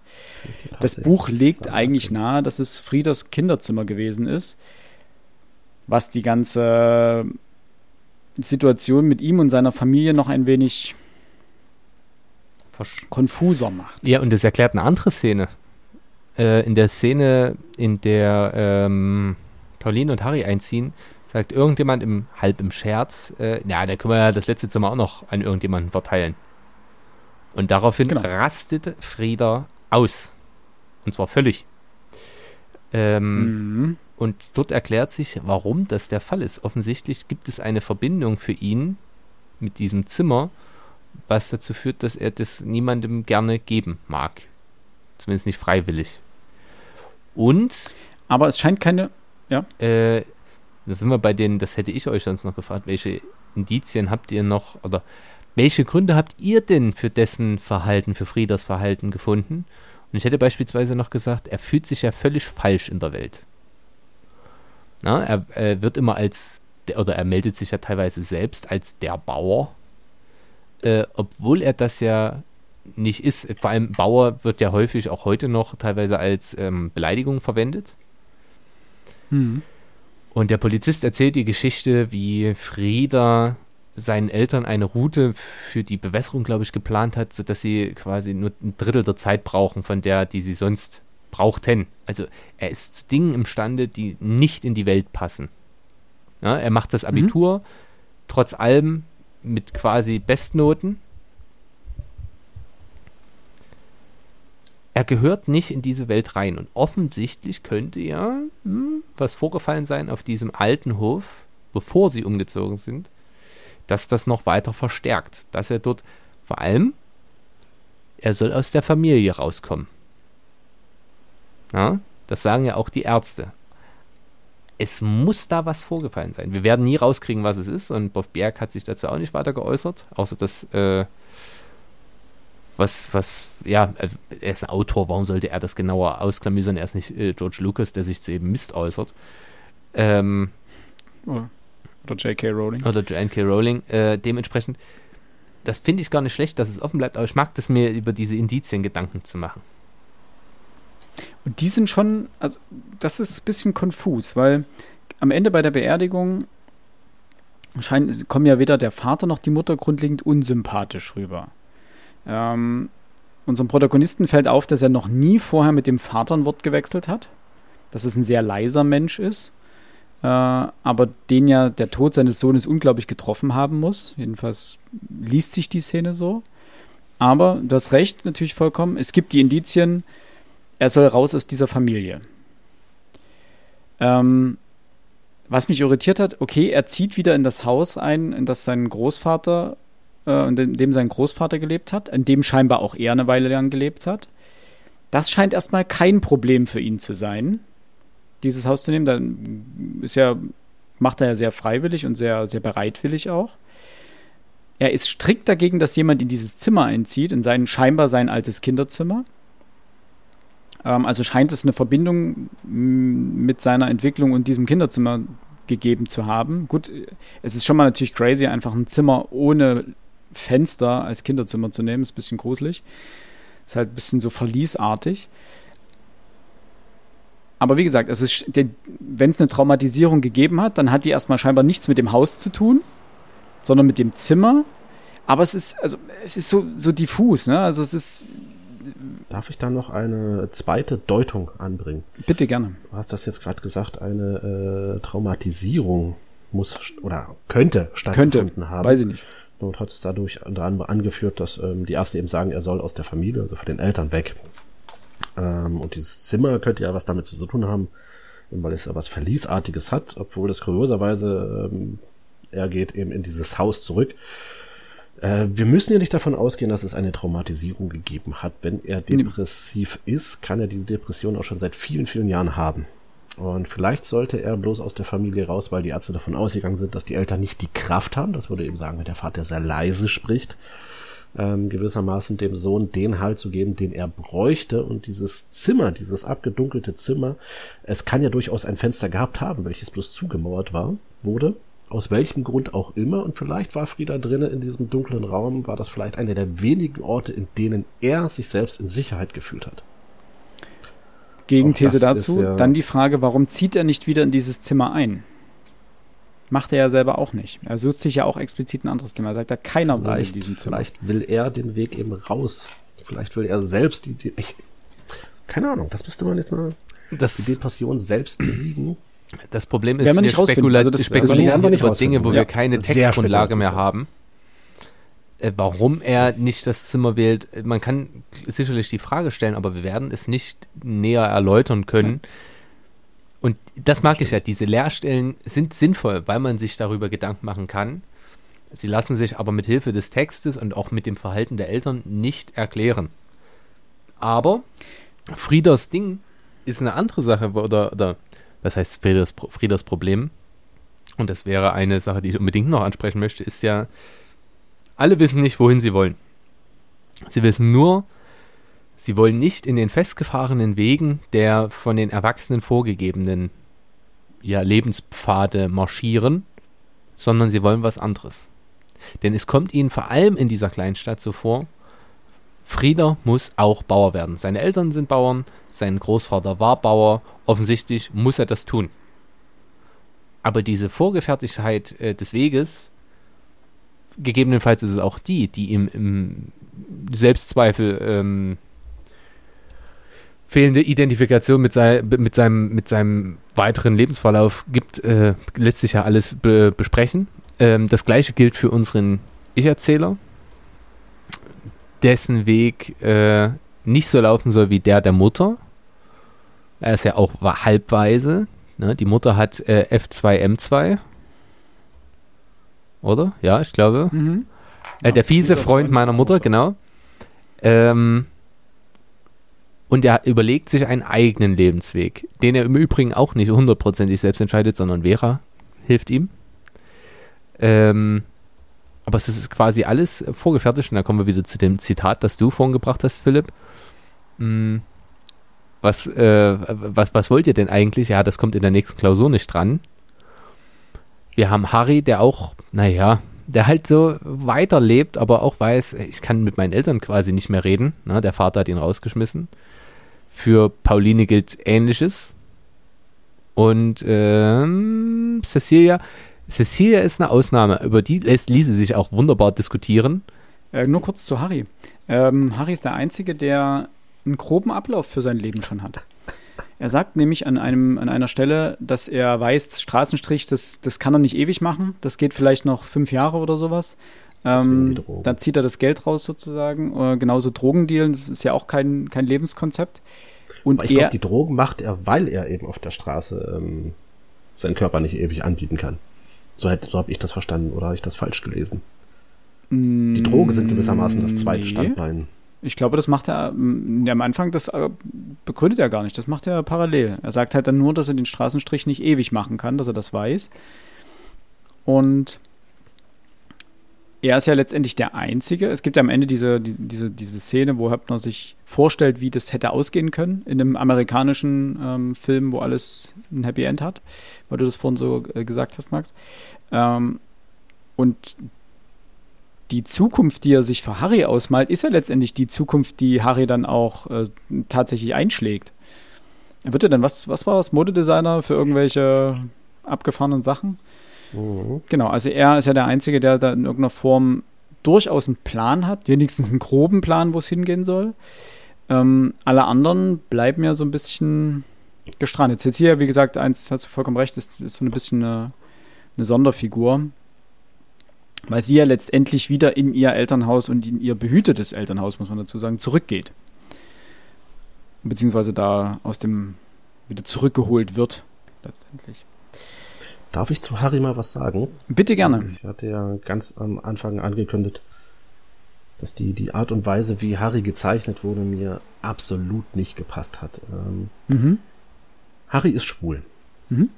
Das Buch legt eigentlich nahe, dass es Friedas Kinderzimmer gewesen ist, was die ganze Situation mit ihm und seiner Familie noch ein wenig Versch- konfuser macht. Ja, und das erklärt eine andere Szene. Äh, in der Szene, in der ähm, Pauline und Harry einziehen, sagt irgendjemand im halb im Scherz, äh, ja, da können wir ja das letzte Zimmer auch noch an irgendjemanden verteilen. Und daraufhin Genau. rastet Frieda aus. Und zwar völlig. Ähm, Mhm. Und dort erklärt sich, warum das der Fall ist. Offensichtlich gibt es eine Verbindung für ihn mit diesem Zimmer, was dazu führt, dass er das niemandem gerne geben mag. Zumindest nicht freiwillig. Und Aber es scheint keine. äh, da sind wir bei den, das hätte ich euch sonst noch gefragt, welche Indizien habt ihr noch oder welche Gründe habt ihr denn für dessen Verhalten, für Friedas Verhalten gefunden? Und ich hätte beispielsweise noch gesagt, er fühlt sich ja völlig falsch in der Welt. Na, er, er wird immer als, der- oder er meldet sich ja teilweise selbst als der Bauer, äh, obwohl er das ja nicht ist. Vor allem Bauer wird ja häufig auch heute noch teilweise als ähm, Beleidigung verwendet. Mhm. Und der Polizist erzählt die Geschichte, wie Frieda seinen Eltern eine Route für die Bewässerung, glaube ich, geplant hat, sodass sie quasi nur ein Drittel der Zeit brauchen von der, die sie sonst brauchten. Also er ist zu Dingen imstande, die nicht in die Welt passen. Ja, er macht das Abitur, trotz allem mit quasi Bestnoten. Er gehört nicht in diese Welt rein und offensichtlich könnte ja hm, was vorgefallen sein auf diesem alten Hof, bevor sie umgezogen sind, dass das noch weiter verstärkt, dass er dort vor allem, er soll aus der Familie rauskommen. Ja, das sagen ja auch die Ärzte. Es muss da was vorgefallen sein. Wir werden nie rauskriegen, was es ist und Bob Berg hat sich dazu auch nicht weiter geäußert, außer dass äh, was, was, ja, äh, er ist ein Autor, warum sollte er das genauer ausklamüsern? Er ist nicht äh, George Lucas, der sich zu eben Mist äußert. Ähm, Oder J.K. Rowling. oder Joanne K. Rowling. Äh, dementsprechend, das finde ich gar nicht schlecht, dass es offen bleibt, aber ich mag das mir über diese Indizien Gedanken zu machen. Und die sind schon, also das ist ein bisschen konfus, weil am Ende bei der Beerdigung scheint, kommen ja weder der Vater noch die Mutter grundlegend unsympathisch rüber. Ähm, unserem Protagonisten fällt auf, dass er noch nie vorher mit dem Vater ein Wort gewechselt hat, dass es ein sehr leiser Mensch ist, äh, aber den ja der Tod seines Sohnes unglaublich getroffen haben muss. Jedenfalls liest sich die Szene so. Aber du hast recht, natürlich vollkommen. Es gibt die Indizien, er soll raus aus dieser Familie. Ähm, was mich irritiert hat, okay, er zieht wieder in das Haus ein, in das sein Großvater, äh, in dem, sein Großvater gelebt hat, in dem scheinbar auch er eine Weile lang gelebt hat. Das scheint erstmal kein Problem für ihn zu sein, dieses Haus zu nehmen. Dann ist ja, macht er ja sehr freiwillig und sehr, sehr bereitwillig auch. Er ist strikt dagegen, dass jemand in dieses Zimmer einzieht, in sein scheinbar sein altes Kinderzimmer. Ähm, also scheint es eine Verbindung m, mit seiner Entwicklung und diesem Kinderzimmer gegeben zu haben. Gut, es ist schon mal natürlich crazy, einfach ein Zimmer ohne Fenster als Kinderzimmer zu nehmen. Ist ein bisschen gruselig. Ist halt ein bisschen so verliesartig. Aber wie gesagt, es ist, wenn es eine Traumatisierung gegeben hat, dann hat die erstmal scheinbar nichts mit dem Haus zu tun, sondern mit dem Zimmer. Aber es ist, also, es ist so, so diffus, ne? Also es ist, Darf ich da noch eine zweite Deutung anbringen? bitte gerne. Du hast das jetzt gerade gesagt, eine äh, Traumatisierung muss oder könnte stattgefunden Könnte, haben. weiß ich nicht. Und hat es dadurch anderem angeführt, dass ähm, die Ärzte eben sagen, er soll aus der Familie, also von den Eltern weg. Ähm, und dieses Zimmer könnte ja was damit zu tun haben, weil es ja was Verliesartiges hat, obwohl das kurioserweise, ähm, er geht eben in dieses Haus zurück. Äh, wir müssen ja nicht davon ausgehen, dass es eine Traumatisierung gegeben hat. Wenn er depressiv ist, kann er diese Depression auch schon seit vielen, vielen Jahren haben. Und vielleicht sollte er bloß aus der Familie raus, weil die Ärzte davon ausgegangen sind, dass die Eltern nicht die Kraft haben. Das würde eben sagen, wenn der Vater sehr leise spricht, ähm, gewissermaßen dem Sohn den Halt zu geben, den er bräuchte. Und dieses Zimmer, dieses abgedunkelte Zimmer, es kann ja durchaus ein Fenster gehabt haben, welches bloß zugemauert war, wurde. Aus welchem Grund auch immer. Und vielleicht war Frieda drinnen in diesem dunklen Raum, war das vielleicht einer der wenigen Orte, in denen er sich selbst in Sicherheit gefühlt hat. Gegenthese dazu. Ja dann die Frage, warum zieht er nicht wieder in dieses Zimmer ein? Macht er ja selber auch nicht. Er sucht sich ja auch explizit ein anderes Zimmer. Er sagt, da keiner wohnt in diesem Zimmer. Vielleicht will er den Weg eben raus. Vielleicht will er selbst die, die ich, keine Ahnung, das müsste man jetzt mal das, die Depression selbst besiegen. Das Problem ist, wir, wir spekulieren also spekulieren also über Dinge, wo ja. wir keine Textgrundlage mehr haben. Äh, warum er nicht das Zimmer wählt, man kann sicherlich die Frage stellen, aber wir werden es nicht näher erläutern können. Und das mag ich ja, diese Leerstellen sind sinnvoll, weil man sich darüber Gedanken machen kann. Sie lassen sich aber mit Hilfe des Textes und auch mit dem Verhalten der Eltern nicht erklären. Aber Frieders Ding ist eine andere Sache, oder, oder was heißt Frieders, Frieders Problem? Und das wäre eine Sache, die ich unbedingt noch ansprechen möchte, ist ja, alle wissen nicht, wohin sie wollen. Sie wissen nur, sie wollen nicht in den festgefahrenen Wegen der von den Erwachsenen vorgegebenen ja, Lebenspfade marschieren, sondern sie wollen was anderes. Denn es kommt ihnen vor allem in dieser Kleinstadt so vor, Frieder muss auch Bauer werden. Seine Eltern sind Bauern, sein Großvater war Bauer, offensichtlich muss er das tun. Aber diese Vorgefertigtheit äh, des Weges gegebenenfalls ist es auch die, die ihm im Selbstzweifel ähm, fehlende Identifikation mit, sei, mit, seinem, mit seinem weiteren Lebensverlauf gibt, äh, lässt sich ja alles be besprechen. Ähm, das gleiche gilt für unseren Ich-Erzähler, dessen Weg äh, nicht so laufen soll wie der der Mutter. Er ist ja auch halbweise. Ne? Die Mutter hat äh, F2M2 oder? Ja, ich glaube. Mhm. Äh, der fiese Freund meiner Mutter, genau. Ähm, und er überlegt sich einen eigenen Lebensweg, den er im Übrigen auch nicht hundertprozentig selbst entscheidet, sondern Vera hilft ihm. Ähm, aber es ist quasi alles vorgefertigt und da kommen wir wieder zu dem Zitat, das du vorhin gebracht hast, Philipp. Hm, was, äh, was, was wollt ihr denn eigentlich? Ja, das kommt in der nächsten Klausur nicht dran. Wir haben Harry, der auch, naja, der halt so weiterlebt, aber auch weiß, ich kann mit meinen Eltern quasi nicht mehr reden. Ne? Der Vater hat ihn rausgeschmissen. Für Pauline gilt Ähnliches. Und ähm, Cecilia, Cecilia ist eine Ausnahme, über die lässt, ließe sich auch wunderbar diskutieren. Äh, nur kurz zu Harry. Ähm, Harry ist der Einzige, der einen groben Ablauf für sein Leben schon hat. Er sagt nämlich an, einem, an einer Stelle, dass er weiß, Straßenstrich, das, das kann er nicht ewig machen. Das geht vielleicht noch fünf Jahre oder sowas. Ähm, dann zieht er das Geld raus sozusagen. Äh, genauso Drogendealen, das ist ja auch kein, kein Lebenskonzept. Und ich glaube, die Drogen macht er, weil er eben auf der Straße ähm, seinen Körper nicht ewig anbieten kann. So, so habe ich das verstanden oder habe ich das falsch gelesen? Die Drogen sind gewissermaßen das zweite. Standbein. Ich glaube, das macht er ja, am Anfang, das äh, begründet er gar nicht. Das macht er parallel. Er sagt halt dann nur, dass er den Straßenstrich nicht ewig machen kann, dass er das weiß. Und er ist ja letztendlich der Einzige. Es gibt ja am Ende diese, die, diese, diese Szene, wo Höppner sich vorstellt, wie das hätte ausgehen können in einem amerikanischen ähm, Film, wo alles ein Happy End hat, weil du das vorhin so äh, gesagt hast, Max. Ähm, und die Zukunft, die er sich für Harry ausmalt, ist ja letztendlich die Zukunft, die Harry dann auch äh, tatsächlich einschlägt. Er wird ja dann, was, was war es, Modedesigner für irgendwelche abgefahrenen Sachen? Mhm. Genau, also er ist ja der Einzige, der da in irgendeiner Form durchaus einen Plan hat, wenigstens einen groben Plan, wo es hingehen soll. Ähm, alle anderen bleiben ja so ein bisschen gestrandet. Jetzt hier, wie gesagt, eins hast du vollkommen recht, ist, ist so ein bisschen eine, eine Sonderfigur weil sie ja letztendlich wieder in ihr Elternhaus und in ihr behütetes Elternhaus, muss man dazu sagen, zurückgeht. beziehungsweise da aus dem wieder zurückgeholt wird, letztendlich. Darf ich zu Harry mal was sagen? Bitte gerne. Ich hatte ja ganz am Anfang angekündigt, dass die, die Art und Weise, wie Harry gezeichnet wurde, mir absolut nicht gepasst hat. Ähm, Mhm. Harry ist schwul. Mhm.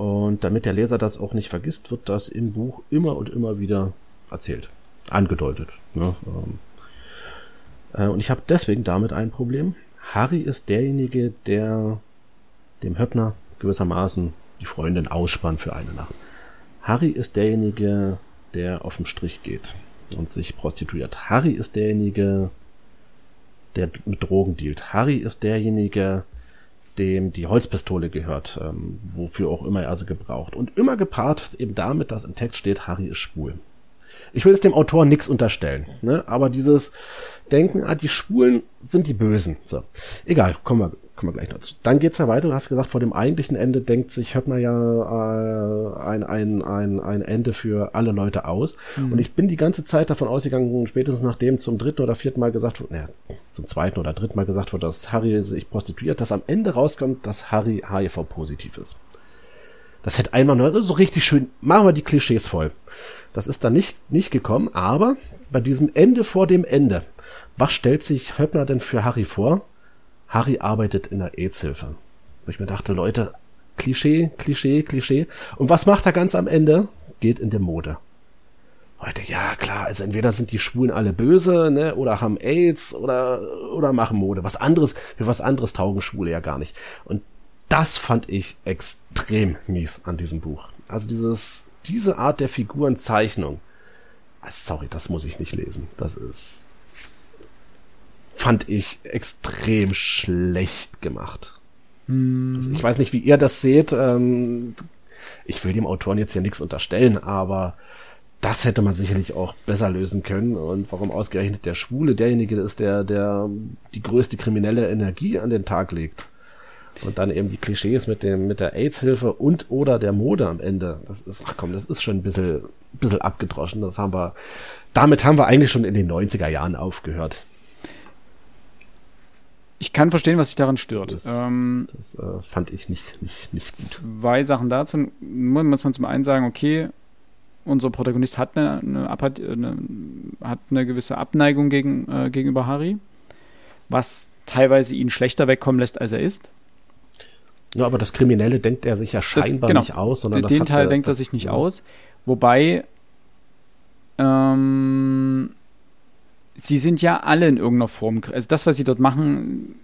Und damit der Leser das auch nicht vergisst, wird das im Buch immer und immer wieder erzählt, angedeutet. Ne? Ähm, äh, und ich habe deswegen damit ein Problem. Harry ist derjenige, der dem Höppner gewissermaßen die Freundin ausspannt für eine Nacht. Harry ist derjenige, der auf den Strich geht und sich prostituiert. Harry ist derjenige, der mit Drogen dealt. Harry ist derjenige, dem die Holzpistole gehört, ähm, wofür auch immer er sie gebraucht. Und immer gepaart eben damit, dass im Text steht, Harry ist schwul. Ich will jetzt dem Autor nichts unterstellen, ne? aber dieses Denken, ah, die Schwulen sind die Bösen. So. Egal, kommen wir, kommen wir gleich dazu. Dann geht's ja weiter. Du hast gesagt, vor dem eigentlichen Ende denkt sich Höppner ja äh, ein, ein, ein, ein Ende für alle Leute aus. Und ich bin die ganze Zeit davon ausgegangen, spätestens nachdem zum dritten oder vierten Mal gesagt wurde, naja, zum zweiten oder dritten Mal gesagt wurde, dass Harry sich prostituiert, dass am Ende rauskommt, dass Harry HIV-positiv ist. Das hätte einmal nur so richtig schön, machen wir die Klischees voll. Das ist dann nicht, nicht gekommen, aber bei diesem Ende vor dem Ende, was stellt sich Höppner denn für Harry vor? Harry arbeitet in der AIDS-Hilfe. Wo ich mir dachte, Leute, Klischee, Klischee, Klischee. Und was macht er ganz am Ende? Geht in der Mode. Leute, ja klar, also entweder sind die Schwulen alle böse, ne, oder haben AIDS oder oder machen Mode. Was anderes, für was anderes taugen Schwule ja gar nicht. Und das fand ich extrem mies an diesem Buch. Also dieses diese Art der Figurenzeichnung. Ah, Sorry, das muss ich nicht lesen. Das ist fand ich extrem schlecht gemacht. Also ich weiß nicht, wie ihr das seht. Ähm, ich will dem Autoren jetzt hier nichts unterstellen, aber das hätte man sicherlich auch besser lösen können. Und warum ausgerechnet der Schwule derjenige ist, der, der die größte kriminelle Energie an den Tag legt. Und dann eben die Klischees mit dem, mit der AIDS-Hilfe und oder der Mode am Ende. Das ist, ach komm, das ist schon ein bisschen, bisschen abgedroschen. Das haben wir, damit haben wir eigentlich schon in den 90er Jahren aufgehört. Ich kann verstehen, was sich daran stört. Das- ähm, Das äh, fand ich nicht, nicht, nicht gut. zwei Sachen dazu. Mu- Muss man zum einen sagen, okay, unser Protagonist hat eine, eine, Apath- eine, hat eine gewisse Abneigung gegen, äh, gegenüber Harry, was teilweise ihn schlechter wegkommen lässt, als er ist. Ja, aber das Kriminelle denkt er sich ja scheinbar genau. nicht aus, sondern Den, das Teil ja- denkt er das- sich nicht ja. aus. Wobei, ähm, sie sind ja alle in irgendeiner Form, also das, was sie dort machen,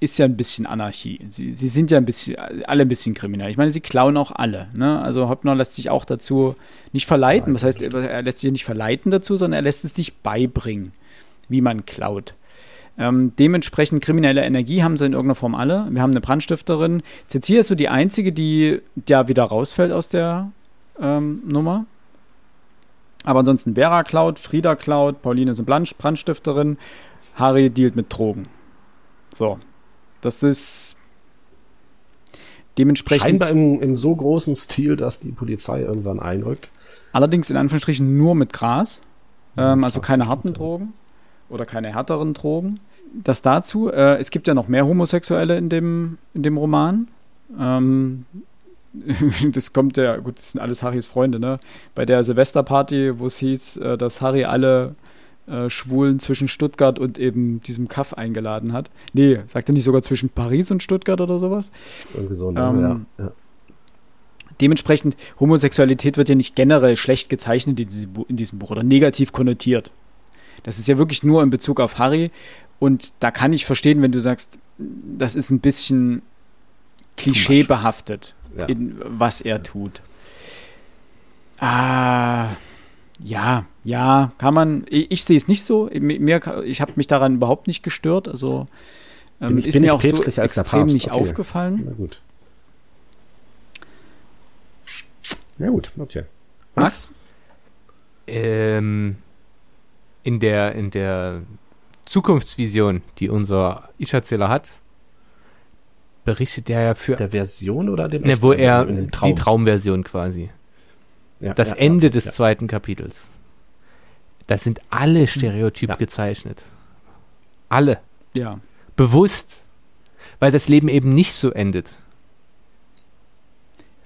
ist ja ein bisschen Anarchie. Sie, sie sind ja ein bisschen, alle ein bisschen kriminell. Ich meine, sie klauen auch alle. Ne? Also Hoppner lässt sich auch dazu nicht verleiten. Was heißt, er lässt sich ja nicht verleiten dazu, sondern er lässt es sich beibringen, wie man klaut. Ähm, dementsprechend kriminelle Energie haben sie in irgendeiner Form alle. Wir haben eine Brandstifterin. Cecilia ist so die einzige, die ja wieder rausfällt aus der ähm, Nummer. Aber ansonsten Vera klaut, Frieda klaut, Pauline ist eine Brand- Brandstifterin, Harry dealt mit Drogen. So. Das ist dementsprechend Scheinbar im, im so großen Stil, dass die Polizei irgendwann einrückt. allerdings in Anführungsstrichen nur mit Gras. Ähm, also keine harten. Drogen oder keine härteren Drogen. Das dazu. Äh, es gibt ja noch mehr Homosexuelle in dem, in dem Roman. Ähm, das kommt ja, gut, das sind alles Harrys Freunde, ne? Bei der Silvesterparty, wo es hieß, äh, dass Harry alle äh, Schwulen zwischen Stuttgart und eben diesem Kaff eingeladen hat. Nee, sagt er nicht sogar zwischen Paris und Stuttgart oder sowas? Irgendwie so, ne? Ähm, ja, ja. Dementsprechend, Homosexualität wird ja nicht generell schlecht gezeichnet in diesem Bu- in diesem Buch oder negativ konnotiert. Das ist ja wirklich nur in Bezug auf Harry. Und da kann ich verstehen, wenn du sagst, das ist ein bisschen klischeebehaftet, Ja. in was er tut. Ah, ja, ja, kann man. Ich, ich sehe es nicht so. Mir, ich habe mich daran überhaupt nicht gestört. Also ähm, Bin ich- ist bin mir ich auch so extrem Papst? nicht Okay. aufgefallen. Na gut. Na gut, okay. Max? Ähm, in der, in der Zukunftsvision, die unser Ich-Erzähler hat, berichtet er ja für, Der Version oder dem ne, wo er in dem die Traumversion quasi. Ja, Das ja, Ende ja, des ja. zweiten Kapitels. Da sind alle stereotyp Ja. gezeichnet. Alle. Ja. Bewusst. Weil das Leben eben nicht so endet.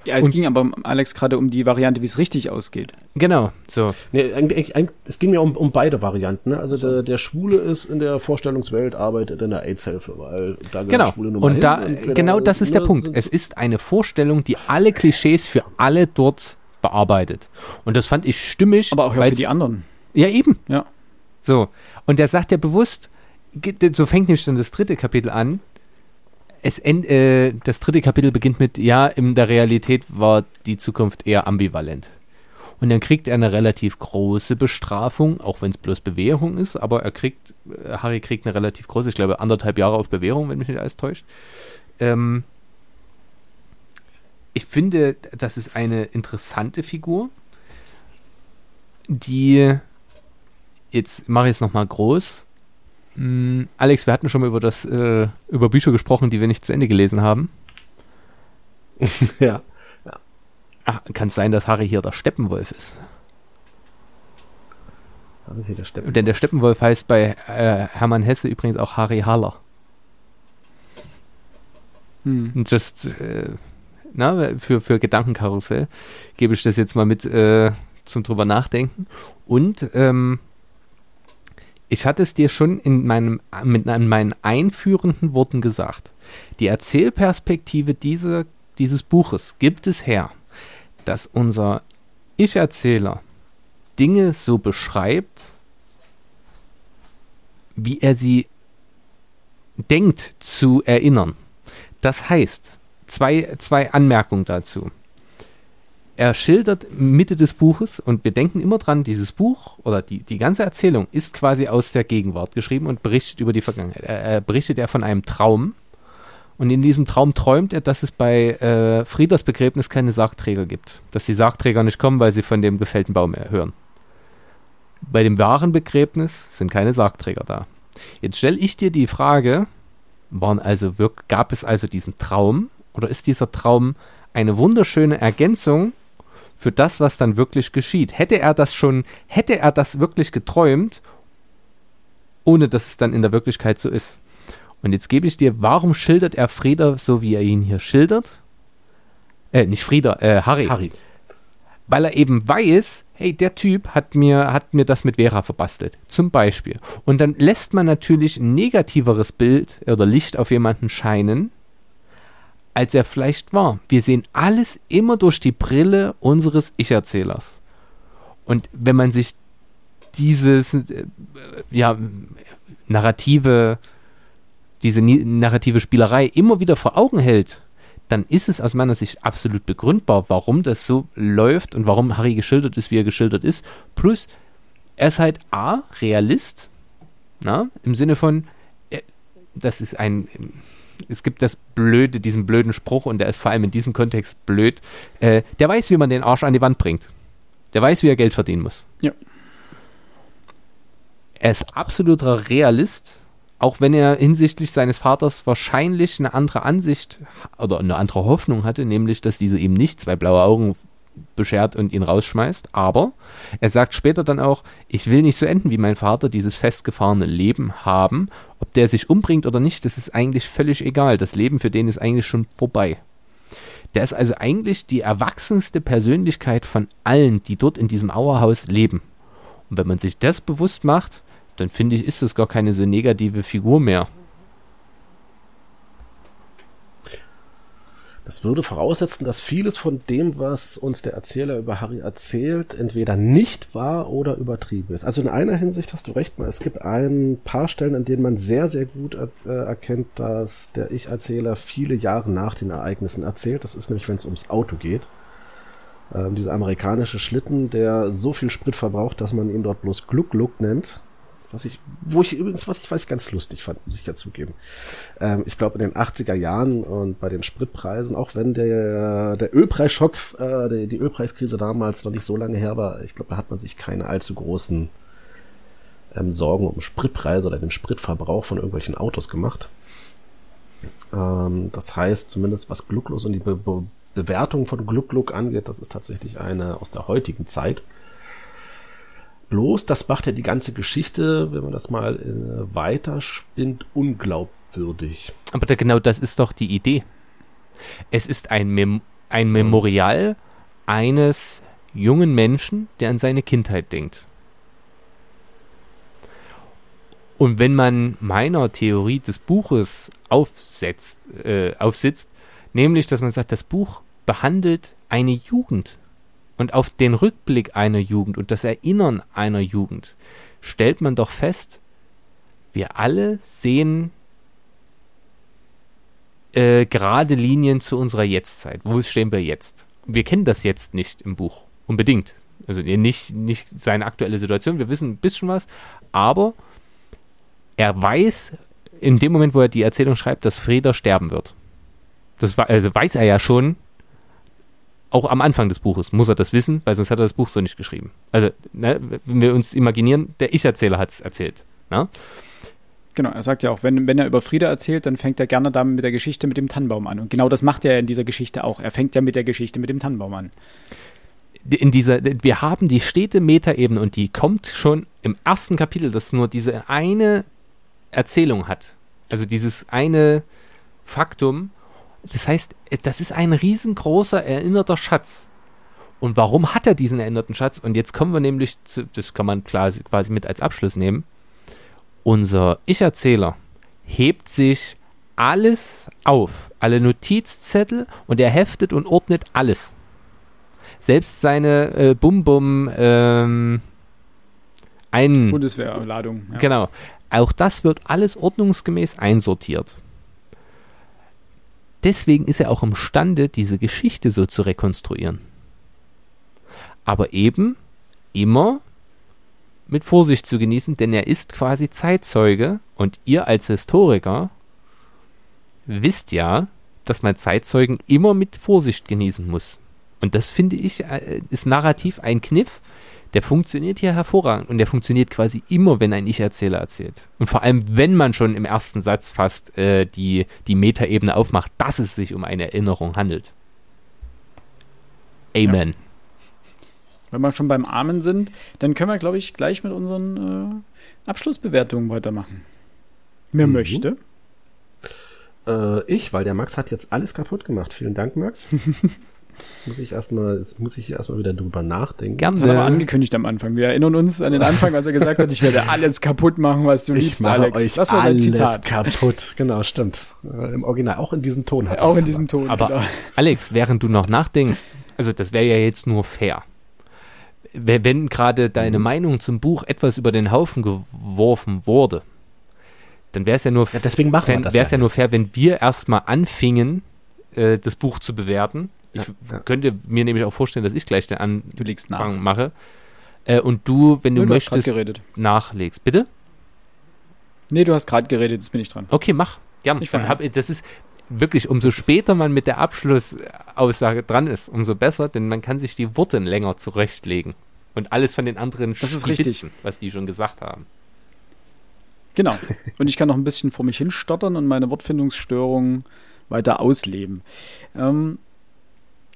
Ja, es Und- ging aber, Alex, gerade um die Variante, wie es richtig ausgeht. Genau, so. Nee, eigentlich, eigentlich, es ging mir um, um beide Varianten. Ne? Also der, der Schwule ist in der Vorstellungswelt, arbeitet in der AIDS-Hilfe, weil da Genau. Schwule nun mal Und hin da, wenn genau er- das ist der Punkt. Es ist eine Vorstellung, die alle Klischees für alle dort bearbeitet. Und das fand ich stimmig. Aber auch ja für die anderen. Ja, eben. Ja. So. Und der sagt ja bewusst, so fängt nämlich dann das dritte Kapitel an. Es end, äh, das dritte Kapitel beginnt mit, ja, in der Realität war die Zukunft eher ambivalent. Und dann kriegt er eine relativ große Bestrafung, auch wenn es bloß Bewährung ist, aber er kriegt, äh, Harry kriegt eine relativ große, ich glaube anderthalb Jahre auf Bewährung, wenn mich nicht alles täuscht. Ähm, ich finde, das ist eine interessante Figur, die jetzt mache ich es nochmal groß. Hm, Alex, wir hatten schon mal über das äh, über Bücher gesprochen, die wir nicht zu Ende gelesen haben. ja. Ah, kann es sein, dass Harry hier der Steppenwolf ist? Also hier der Steppen. Denn der Steppenwolf heißt bei äh, Hermann Hesse übrigens auch Harry Haller. Hm. Just äh, na, für, für Gedankenkarussell gebe ich das jetzt mal mit äh, zum drüber nachdenken. Und ähm, ich hatte es dir schon in meinem, mit in meinen einführenden Worten gesagt. Die Erzählperspektive diese, dieses Buches gibt es her, dass unser Ich-Erzähler Dinge so beschreibt, wie er sie denkt zu erinnern. Das heißt, zwei, zwei Anmerkungen dazu. Er schildert Mitte des Buches und wir denken immer dran, dieses Buch oder die, die ganze Erzählung ist quasi aus der Gegenwart geschrieben und berichtet über die Vergangenheit. Er, er berichtet er von einem Traum und in diesem Traum träumt er, dass es bei äh, Frieders Begräbnis keine Sargträger gibt. Dass die Sargträger nicht kommen, weil sie von dem gefällten Baum hören. Bei dem wahren Begräbnis sind keine Sargträger da. Jetzt stelle ich dir die Frage, waren also gab es also diesen Traum oder ist dieser Traum eine wunderschöne Ergänzung für das, was dann wirklich geschieht? Hätte er das schon, hätte er das wirklich geträumt, ohne dass es dann in der Wirklichkeit so ist? Und jetzt gebe ich dir, warum schildert er Frieda so, wie er ihn hier schildert? Äh, nicht Frieda, äh, Harry Harry. weil er eben weiß, hey, der Typ hat mir, hat mir das mit Vera verbastelt, zum Beispiel. Und dann lässt man natürlich ein negativeres Bild oder Licht auf jemanden scheinen, als er vielleicht war. Wir sehen alles immer durch die Brille unseres Ich-Erzählers. Und wenn man sich dieses, äh, ja, narrative, diese narrative Spielerei immer wieder vor Augen hält, dann ist es aus meiner Sicht absolut begründbar, warum das so läuft und warum Harry geschildert ist, wie er geschildert ist. Plus, er ist halt A, Realist, na, im Sinne von, äh, das ist ein, es gibt das blöde, diesen blöden Spruch und der ist vor allem in diesem Kontext blöd, äh, der weiß, wie man den Arsch an die Wand bringt. Der weiß, wie er Geld verdienen muss. Ja. Er ist absoluter Realist, auch wenn er hinsichtlich seines Vaters wahrscheinlich eine andere Ansicht oder eine andere Hoffnung hatte, nämlich, dass diese ihm nicht zwei blaue Augen beschert und ihn rausschmeißt. Aber er sagt später dann auch, ich will nicht so enden wie mein Vater, dieses festgefahrene Leben haben. Ob der sich umbringt oder nicht, das ist eigentlich völlig egal. Das Leben für den ist eigentlich schon vorbei. Der ist also eigentlich die erwachsenste Persönlichkeit von allen, die dort in diesem Auerhaus leben. Und wenn man sich das bewusst macht, dann finde ich, ist das gar keine so negative Figur mehr. Das würde voraussetzen, dass vieles von dem, was uns der Erzähler über Harry erzählt, entweder nicht wahr oder übertrieben ist. Also in einer Hinsicht hast du recht, es gibt ein paar Stellen, in denen man sehr, sehr gut äh, erkennt, dass der Ich-Erzähler viele Jahre nach den Ereignissen erzählt. Das ist nämlich, wenn es ums Auto geht. Ähm, dieser amerikanische Schlitten, der so viel Sprit verbraucht, dass man ihn dort bloß Gluck-Gluck nennt. Was ich, wo ich übrigens, was ich, was ich ganz lustig fand, muss ich ja zugeben. Ähm, ich glaube, in den 80er Jahren und bei den Spritpreisen, auch wenn der, der Ölpreisschock, äh, die, die Ölpreiskrise damals noch nicht so lange her war, ich glaube, da hat man sich keine allzu großen ähm, Sorgen um Spritpreise oder den Spritverbrauch von irgendwelchen Autos gemacht. Ähm, das heißt, zumindest was Glucklos und die Be Be Bewertung von Gluck-Gluck angeht, das ist tatsächlich eine aus der heutigen Zeit. Bloß, das macht ja die ganze Geschichte, wenn man das mal äh, weiterspinnt, unglaubwürdig. Aber da, genau das ist doch die Idee. Es ist ein, Mem ein Memorial eines jungen Menschen, der an seine Kindheit denkt. Und wenn man meiner Theorie des Buches aufsetzt, äh, aufsitzt, nämlich, dass man sagt, das Buch behandelt eine Jugend und auf den Rückblick einer Jugend und das Erinnern einer Jugend stellt man doch fest, wir alle sehen äh, gerade Linien zu unserer Jetztzeit. Wo stehen wir jetzt? Wir kennen das jetzt nicht im Buch. Unbedingt. Also nicht, nicht seine aktuelle Situation. Wir wissen ein bisschen was, aber er weiß in dem Moment, wo er die Erzählung schreibt, dass Frieda sterben wird. Das also weiß er ja schon, auch am Anfang des Buches muss er das wissen, weil sonst hat er das Buch so nicht geschrieben. Also, ne, wenn wir uns imaginieren, der Ich-Erzähler hat es erzählt. Ne? Genau, er sagt ja auch, wenn, wenn er über Frieda erzählt, dann fängt er gerne damit mit der Geschichte mit dem Tannenbaum an. Und genau das macht er in dieser Geschichte auch. Er fängt ja mit der Geschichte mit dem Tannenbaum an. In dieser, wir haben die stete Metaebene und die kommt schon im ersten Kapitel, das nur diese eine Erzählung hat. Also dieses eine Faktum. Das heißt, das ist ein riesengroßer erinnerter Schatz. Und warum hat er diesen erinnerten Schatz? Und jetzt kommen wir nämlich zu, das kann man klar, quasi mit als Abschluss nehmen. Unser Ich-Erzähler hebt sich alles auf, alle Notizzettel und er heftet und ordnet alles. Selbst seine äh, Bum-Bum ähm, ein Bundeswehrladung. Ja. Genau. Auch das wird alles ordnungsgemäß einsortiert. Deswegen ist er auch imstande, diese Geschichte so zu rekonstruieren. Aber eben immer mit Vorsicht zu genießen, denn er ist quasi Zeitzeuge und ihr als Historiker wisst ja, dass man Zeitzeugen immer mit Vorsicht genießen muss. Und das finde ich, äh, ist narrativ ein Kniff, der funktioniert hier hervorragend und der funktioniert quasi immer, wenn ein Ich-Erzähler erzählt. Und vor allem, wenn man schon im ersten Satz fast äh, die, die Metaebene aufmacht, dass es sich um eine Erinnerung handelt. Amen. Ja. Wenn wir schon beim Amen sind, dann können wir, glaube ich, gleich mit unseren äh, Abschlussbewertungen weitermachen. Wer mhm. möchte? Äh, ich, weil der Max hat jetzt alles kaputt gemacht. Vielen Dank, Max. Jetzt muss ich erstmal, jetzt muss ich erstmal wieder drüber nachdenken. Gerne. Das hat aber angekündigt am Anfang. Wir erinnern uns an den Anfang, als er gesagt hat, ich werde alles kaputt machen, was du ich liebst, mache Alex. Euch das war alles Zitat. kaputt. Genau, stimmt. Äh, Im Original, auch in diesem Ton hat Auch in diesem Ton. Aber genau. Alex, während du noch nachdenkst, also das wäre ja jetzt nur fair. Wenn gerade deine mhm. Meinung zum Buch etwas über den Haufen geworfen wurde, dann wäre es ja nur, ja, deswegen machen wir das ja, ja nur fair, wenn wir erstmal anfingen, äh, das Buch zu bewerten ich ja, könnte mir nämlich auch vorstellen, dass ich gleich den Anfang mache. Äh, und du, wenn du, du möchtest, nachlegst. Bitte? Nee, du hast gerade geredet, jetzt bin ich dran. Okay, mach. Gern. Ich hab, das ist wirklich, umso später man mit der Abschlussaussage dran ist, umso besser, denn man kann sich die Worte länger zurechtlegen. Und alles von den anderen das ist richtig. was die schon gesagt haben. Genau. Und ich kann noch ein bisschen vor mich hin stottern und meine Wortfindungsstörungen weiter ausleben. Ähm,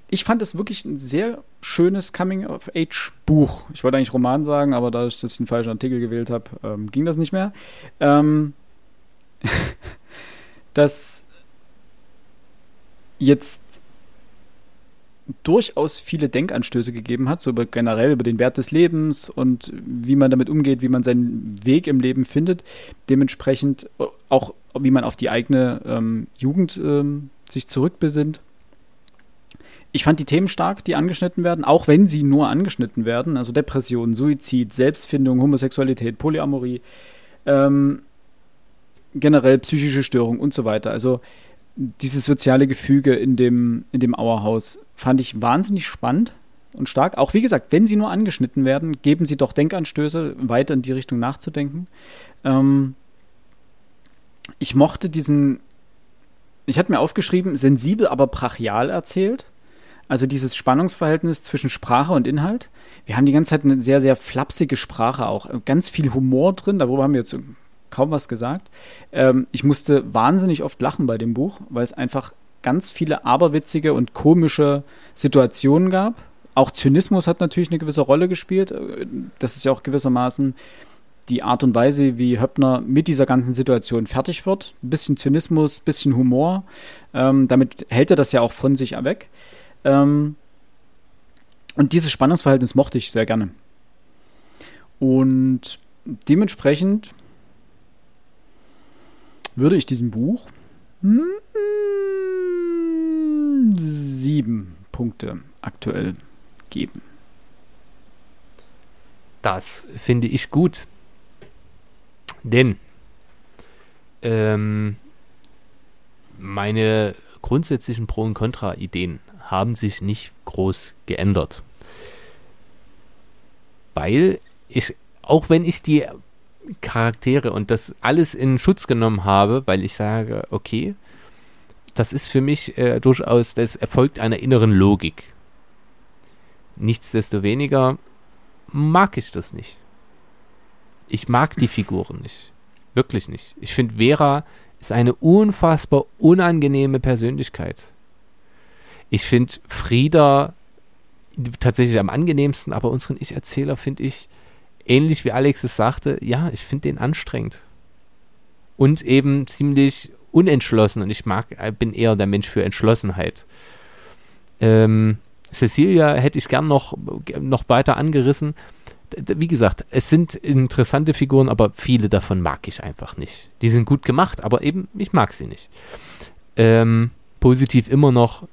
ich fand es wirklich ein sehr schönes Coming-of-Age-Buch. Ich wollte eigentlich Roman sagen, aber da ich das den falschen Artikel gewählt habe, ähm, ging das nicht mehr. Ähm, das jetzt durchaus viele Denkanstöße gegeben hat, so über, generell über den Wert des Lebens und wie man damit umgeht, wie man seinen Weg im Leben findet. Dementsprechend auch, wie man auf die eigene ähm, Jugend ähm, sich zurückbesinnt ich fand die Themen stark, die angeschnitten werden, auch wenn sie nur angeschnitten werden. Also Depression, Suizid, Selbstfindung, Homosexualität, Polyamorie, ähm, generell psychische Störung und so weiter. Also dieses soziale Gefüge in dem, in dem Auerhaus fand ich wahnsinnig spannend und stark. Auch wie gesagt, wenn sie nur angeschnitten werden, geben sie doch Denkanstöße, weiter in die Richtung nachzudenken. Ähm, ich mochte diesen, ich hatte mir aufgeschrieben, sensibel, aber brachial erzählt. Also dieses Spannungsverhältnis zwischen Sprache und Inhalt. Wir haben die ganze Zeit eine sehr, sehr flapsige Sprache auch. Ganz viel Humor drin, darüber haben wir jetzt kaum was gesagt. Ähm, ich musste wahnsinnig oft lachen bei dem Buch, weil es einfach ganz viele aberwitzige und komische Situationen gab. auch Zynismus hat natürlich eine gewisse Rolle gespielt. Das ist ja auch gewissermaßen die Art und Weise, wie Höppner mit dieser ganzen Situation fertig wird. Ein bisschen Zynismus, ein bisschen Humor. Ähm, damit hält er das ja auch von sich weg. Ähm, und dieses Spannungsverhältnis mochte ich sehr gerne. Und dementsprechend würde ich diesem Buch hm, sieben Punkte aktuell geben. Das finde ich gut. Denn ähm, meine grundsätzlichen Pro- und Contra-Ideen haben sich nicht groß geändert. Weil ich, auch wenn ich die Charaktere und das alles in Schutz genommen habe, weil ich sage, okay, das ist für mich äh, durchaus, das erfolgt einer inneren Logik. Nichtsdestoweniger mag ich das nicht. Ich mag die Figuren nicht. Wirklich nicht. Ich finde, Vera ist eine unfassbar unangenehme Persönlichkeit. Ich finde Frieda tatsächlich am angenehmsten, aber unseren Ich-Erzähler finde ich, ähnlich wie Alex es sagte, ja, ich finde den anstrengend. Und eben ziemlich unentschlossen und ich mag, äh, bin eher der Mensch für Entschlossenheit. Ähm, Cecilia hätte ich gern noch, noch weiter angerissen. Wie gesagt, es sind interessante Figuren, aber viele davon mag ich einfach nicht. Die sind gut gemacht, aber eben, ich mag sie nicht. Ähm, positiv immer noch,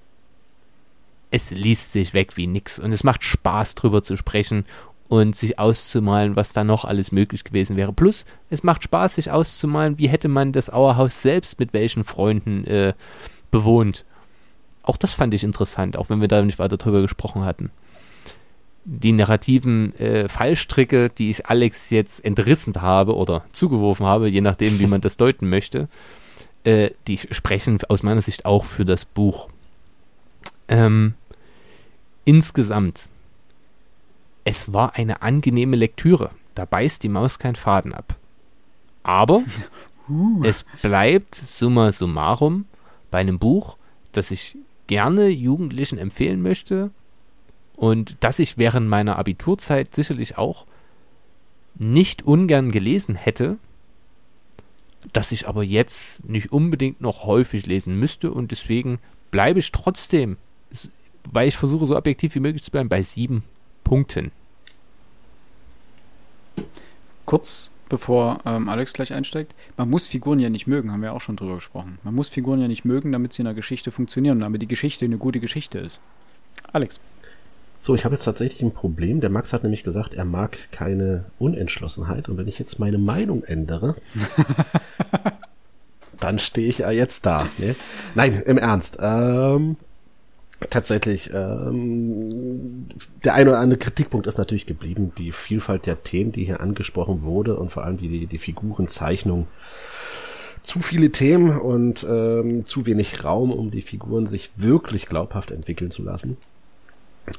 es liest sich weg wie nix und es macht Spaß drüber zu sprechen und sich auszumalen, was da noch alles möglich gewesen wäre. Plus, es macht Spaß, sich auszumalen, wie hätte man das Auerhaus selbst mit welchen Freunden äh, bewohnt. Auch das fand ich interessant, auch wenn wir da nicht weiter drüber gesprochen hatten. Die narrativen äh, Fallstricke, die ich Alex jetzt entrissen habe oder zugeworfen habe, je nachdem, wie man das deuten möchte, äh, die sprechen aus meiner Sicht auch für das Buch. Ähm, insgesamt es war eine angenehme Lektüre. Da beißt die Maus keinen Faden ab. Aber uh. es bleibt summa summarum bei einem Buch, das ich gerne Jugendlichen empfehlen möchte und das ich während meiner Abiturzeit sicherlich auch nicht ungern gelesen hätte, das ich aber jetzt nicht unbedingt noch häufig lesen müsste und deswegen bleibe ich trotzdem, weil ich versuche so objektiv wie möglich zu bleiben, bei sieben Punkten. Kurz bevor ähm, Alex gleich einsteigt, man muss Figuren ja nicht mögen, haben wir auch schon drüber gesprochen. Man muss Figuren ja nicht mögen, damit sie in der Geschichte funktionieren, damit die Geschichte eine gute Geschichte ist. Alex. So, ich habe jetzt tatsächlich ein Problem. Der Max hat nämlich gesagt, er mag keine Unentschlossenheit. Und wenn ich jetzt meine Meinung ändere, dann stehe ich ja jetzt da. Ne? Nein, im Ernst. Ähm, tatsächlich, ähm, der ein oder andere Kritikpunkt ist natürlich geblieben. Die Vielfalt der Themen, die hier angesprochen wurde und vor allem die, die Figurenzeichnung. Zu viele Themen und ähm, zu wenig Raum, um die Figuren sich wirklich glaubhaft entwickeln zu lassen.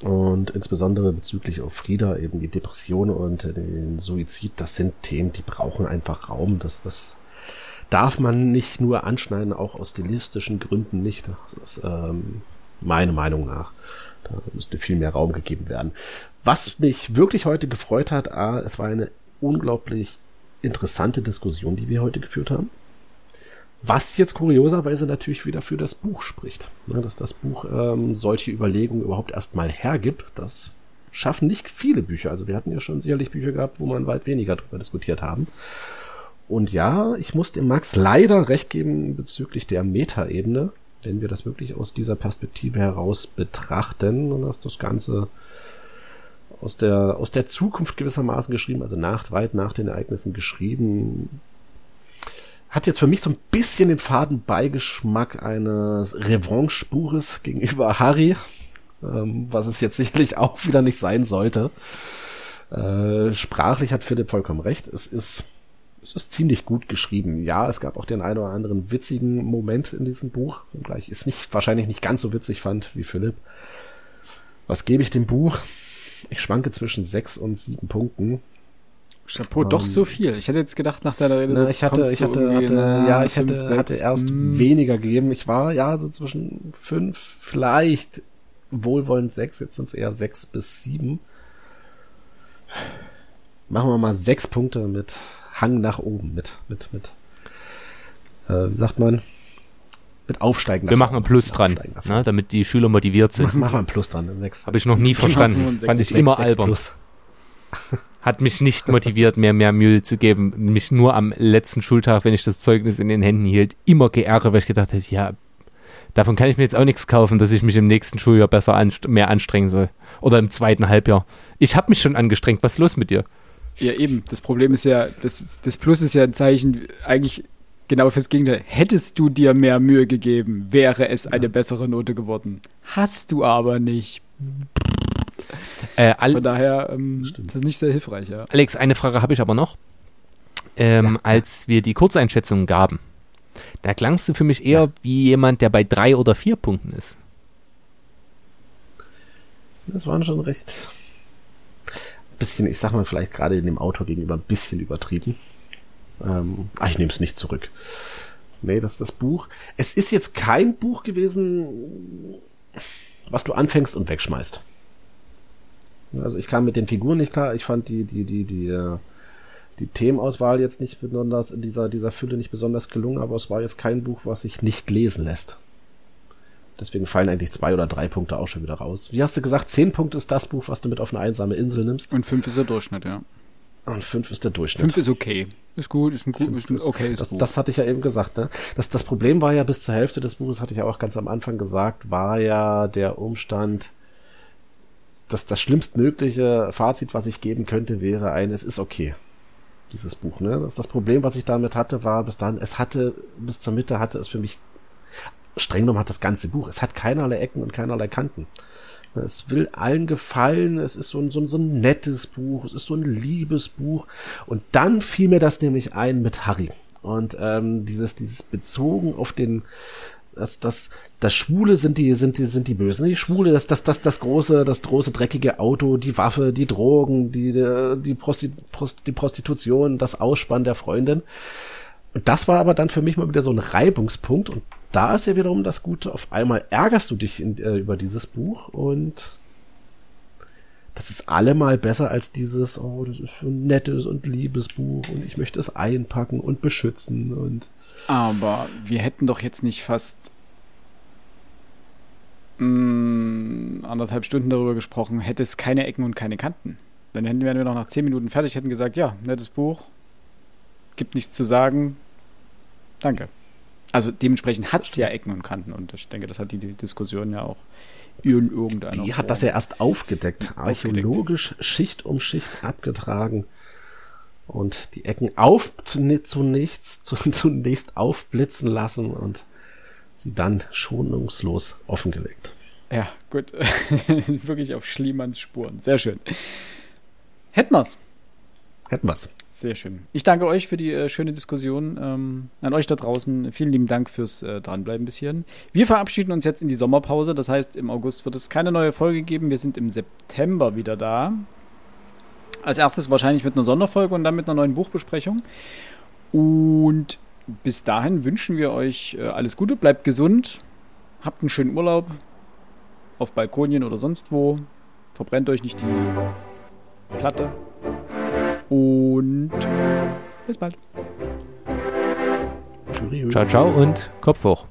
Und insbesondere bezüglich auf Frieda, eben die Depression und den Suizid, das sind Themen, die brauchen einfach Raum. Das, das darf man nicht nur anschneiden, auch aus stilistischen Gründen nicht. Das ist, ähm, meine Meinung nach. Da müsste viel mehr Raum gegeben werden. Was mich wirklich heute gefreut hat, ah, es war eine unglaublich interessante Diskussion, die wir heute geführt haben. Was jetzt kurioserweise natürlich wieder für das Buch spricht. Ja, dass das Buch ähm, solche Überlegungen überhaupt erstmal hergibt, das schaffen nicht viele Bücher. Also wir hatten ja schon sicherlich Bücher gehabt, wo man weit weniger darüber diskutiert haben. Und ja, ich muss dem Max leider recht geben bezüglich der Metaebene wenn wir das wirklich aus dieser Perspektive heraus betrachten und dass das Ganze aus der, aus der Zukunft gewissermaßen geschrieben, also nach, weit nach den Ereignissen geschrieben, hat jetzt für mich so ein bisschen den faden Beigeschmack eines Revanche-Buches gegenüber Harry, ähm, was es jetzt sicherlich auch wieder nicht sein sollte. Äh, sprachlich hat Philipp vollkommen recht. Es ist es ist ziemlich gut geschrieben. Ja, es gab auch den einen oder anderen witzigen Moment in diesem Buch, wenngleich ich es nicht, wahrscheinlich nicht ganz so witzig fand wie Philipp. Was gebe ich dem Buch? Ich schwanke zwischen sechs und sieben Punkten. Chapeau, um, doch ähm, so viel. Ich hätte jetzt gedacht, nach der Rede. Ne, ich hatte, ich hatte, hatte ja, ich hätte, hatte erst hm. weniger gegeben. Ich war ja so zwischen fünf, vielleicht wohlwollend sechs, jetzt sind es eher sechs bis sieben. Machen wir mal sechs Punkte mit Hang nach oben, mit, mit, mit, äh, wie sagt man, mit aufsteigender Wir machen ein Plus dran, ne, damit die Schüler motiviert sind. Machen wir ein Plus dran, sechs. Habe ich noch nie verstanden. Fand ich Sechs, immer sechs albern. Hat mich nicht motiviert, mir mehr Mühe zu geben. Mich nur am letzten Schultag, wenn ich das Zeugnis in den Händen hielt, immer geärgert, weil ich gedacht hätte, ja, davon kann ich mir jetzt auch nichts kaufen, dass ich mich im nächsten Schuljahr besser anst mehr anstrengen soll. Oder im zweiten Halbjahr. Ich habe mich schon angestrengt. Was ist los mit dir? Ja, eben. Das Problem ist ja, das, das Plus ist ja ein Zeichen eigentlich genau fürs Gegenteil. Hättest du dir mehr Mühe gegeben, wäre es eine bessere Note geworden. Hast du aber nicht. Äh, Von daher, ähm, Stimmt. das ist nicht sehr hilfreich, ja. Alex, eine Frage habe ich aber noch. Ähm, Ja. Als wir die Kurzeinschätzungen gaben, da klangst du für mich eher wie jemand, der bei drei oder vier Punkten ist. Das waren schon recht bisschen, ich sag mal vielleicht gerade in dem Autor gegenüber ein bisschen übertrieben. Ähm, ach, ich nehme es nicht zurück. Nee, das ist das Buch. Es ist jetzt kein Buch gewesen, was du anfängst und wegschmeißt. Also ich kam mit den Figuren nicht klar. Ich fand die, die, die, die, äh, die Themenauswahl jetzt nicht besonders, in dieser, dieser Fülle nicht besonders gelungen, aber es war jetzt kein Buch, was sich nicht lesen lässt. Deswegen fallen eigentlich zwei oder drei Punkte auch schon wieder raus. Wie hast du gesagt, zehn Punkte ist das Buch, was du mit auf eine einsame Insel nimmst. Und fünf ist der Durchschnitt, ja. Und fünf ist der Durchschnitt. Fünf ist okay. Ist gut, ist ein gut, ist ein okay. das, Buch. das hatte ich ja eben gesagt. Ne? Das, das Problem war ja bis zur Hälfte des Buches, hatte ich ja auch ganz am Anfang gesagt, war ja der Umstand, dass das schlimmstmögliche Fazit, was ich geben könnte, wäre ein, es ist okay. Dieses Buch, ne? Das, das Problem, was ich damit hatte, war bis dann, es hatte, bis zur Mitte hatte es für mich, streng genommen hat das ganze Buch, es hat keinerlei Ecken und keinerlei Kanten. Es will allen gefallen, es ist so ein, so, ein, so ein nettes Buch, es ist so ein liebes Buch. Und dann fiel mir das nämlich ein mit Harry. Und ähm, dieses, dieses bezogen auf den, das, das, das Schwule sind die, sind die, sind die Bösen. Die Schwule, das, das, das, das große, das große dreckige Auto, die Waffe, die Drogen, die, die, Prosti Prost, die Prostitution, das Ausspannen der Freundin. Und das war aber dann für mich mal wieder so ein Reibungspunkt. Und da ist ja wiederum das Gute. Auf einmal ärgerst du dich in, äh, über dieses Buch und das ist allemal besser als dieses, oh, das ist ein nettes und liebes Buch und ich möchte es einpacken und beschützen und Aber wir hätten doch jetzt nicht fast mh, anderthalb Stunden darüber gesprochen, hätte es keine Ecken und keine Kanten. Dann hätten wir noch nach zehn Minuten fertig, hätten gesagt, ja, nettes Buch, gibt nichts zu sagen, danke. Also dementsprechend hat es ja Ecken und Kanten und ich denke, das hat die, Diskussion ja auch in irgendeiner die hat das ja erst Aufgedeckt. archäologisch Schicht um Schicht abgetragen und die Ecken auf zunächst, zunächst aufblitzen lassen und sie dann schonungslos offengelegt. Ja, gut. Wirklich auf Schliemanns Spuren. Sehr schön. Hätten wir's. Hätten wir's. Sehr schön. Ich danke euch für die äh, schöne Diskussion. Ähm, an euch da draußen vielen lieben Dank fürs äh, Dranbleiben bis hierhin. Wir verabschieden uns jetzt in die Sommerpause. Das heißt, im August wird es keine neue Folge geben. Wir sind im September wieder da. Als erstes wahrscheinlich mit einer Sonderfolge und dann mit einer neuen Buchbesprechung. Und bis dahin wünschen wir euch äh, alles Gute. Bleibt gesund. Habt einen schönen Urlaub. Auf Balkonien oder sonst wo. Verbrennt euch nicht die Platte. Und bis bald. Tschüss. Ciao, ciao und Kopf hoch.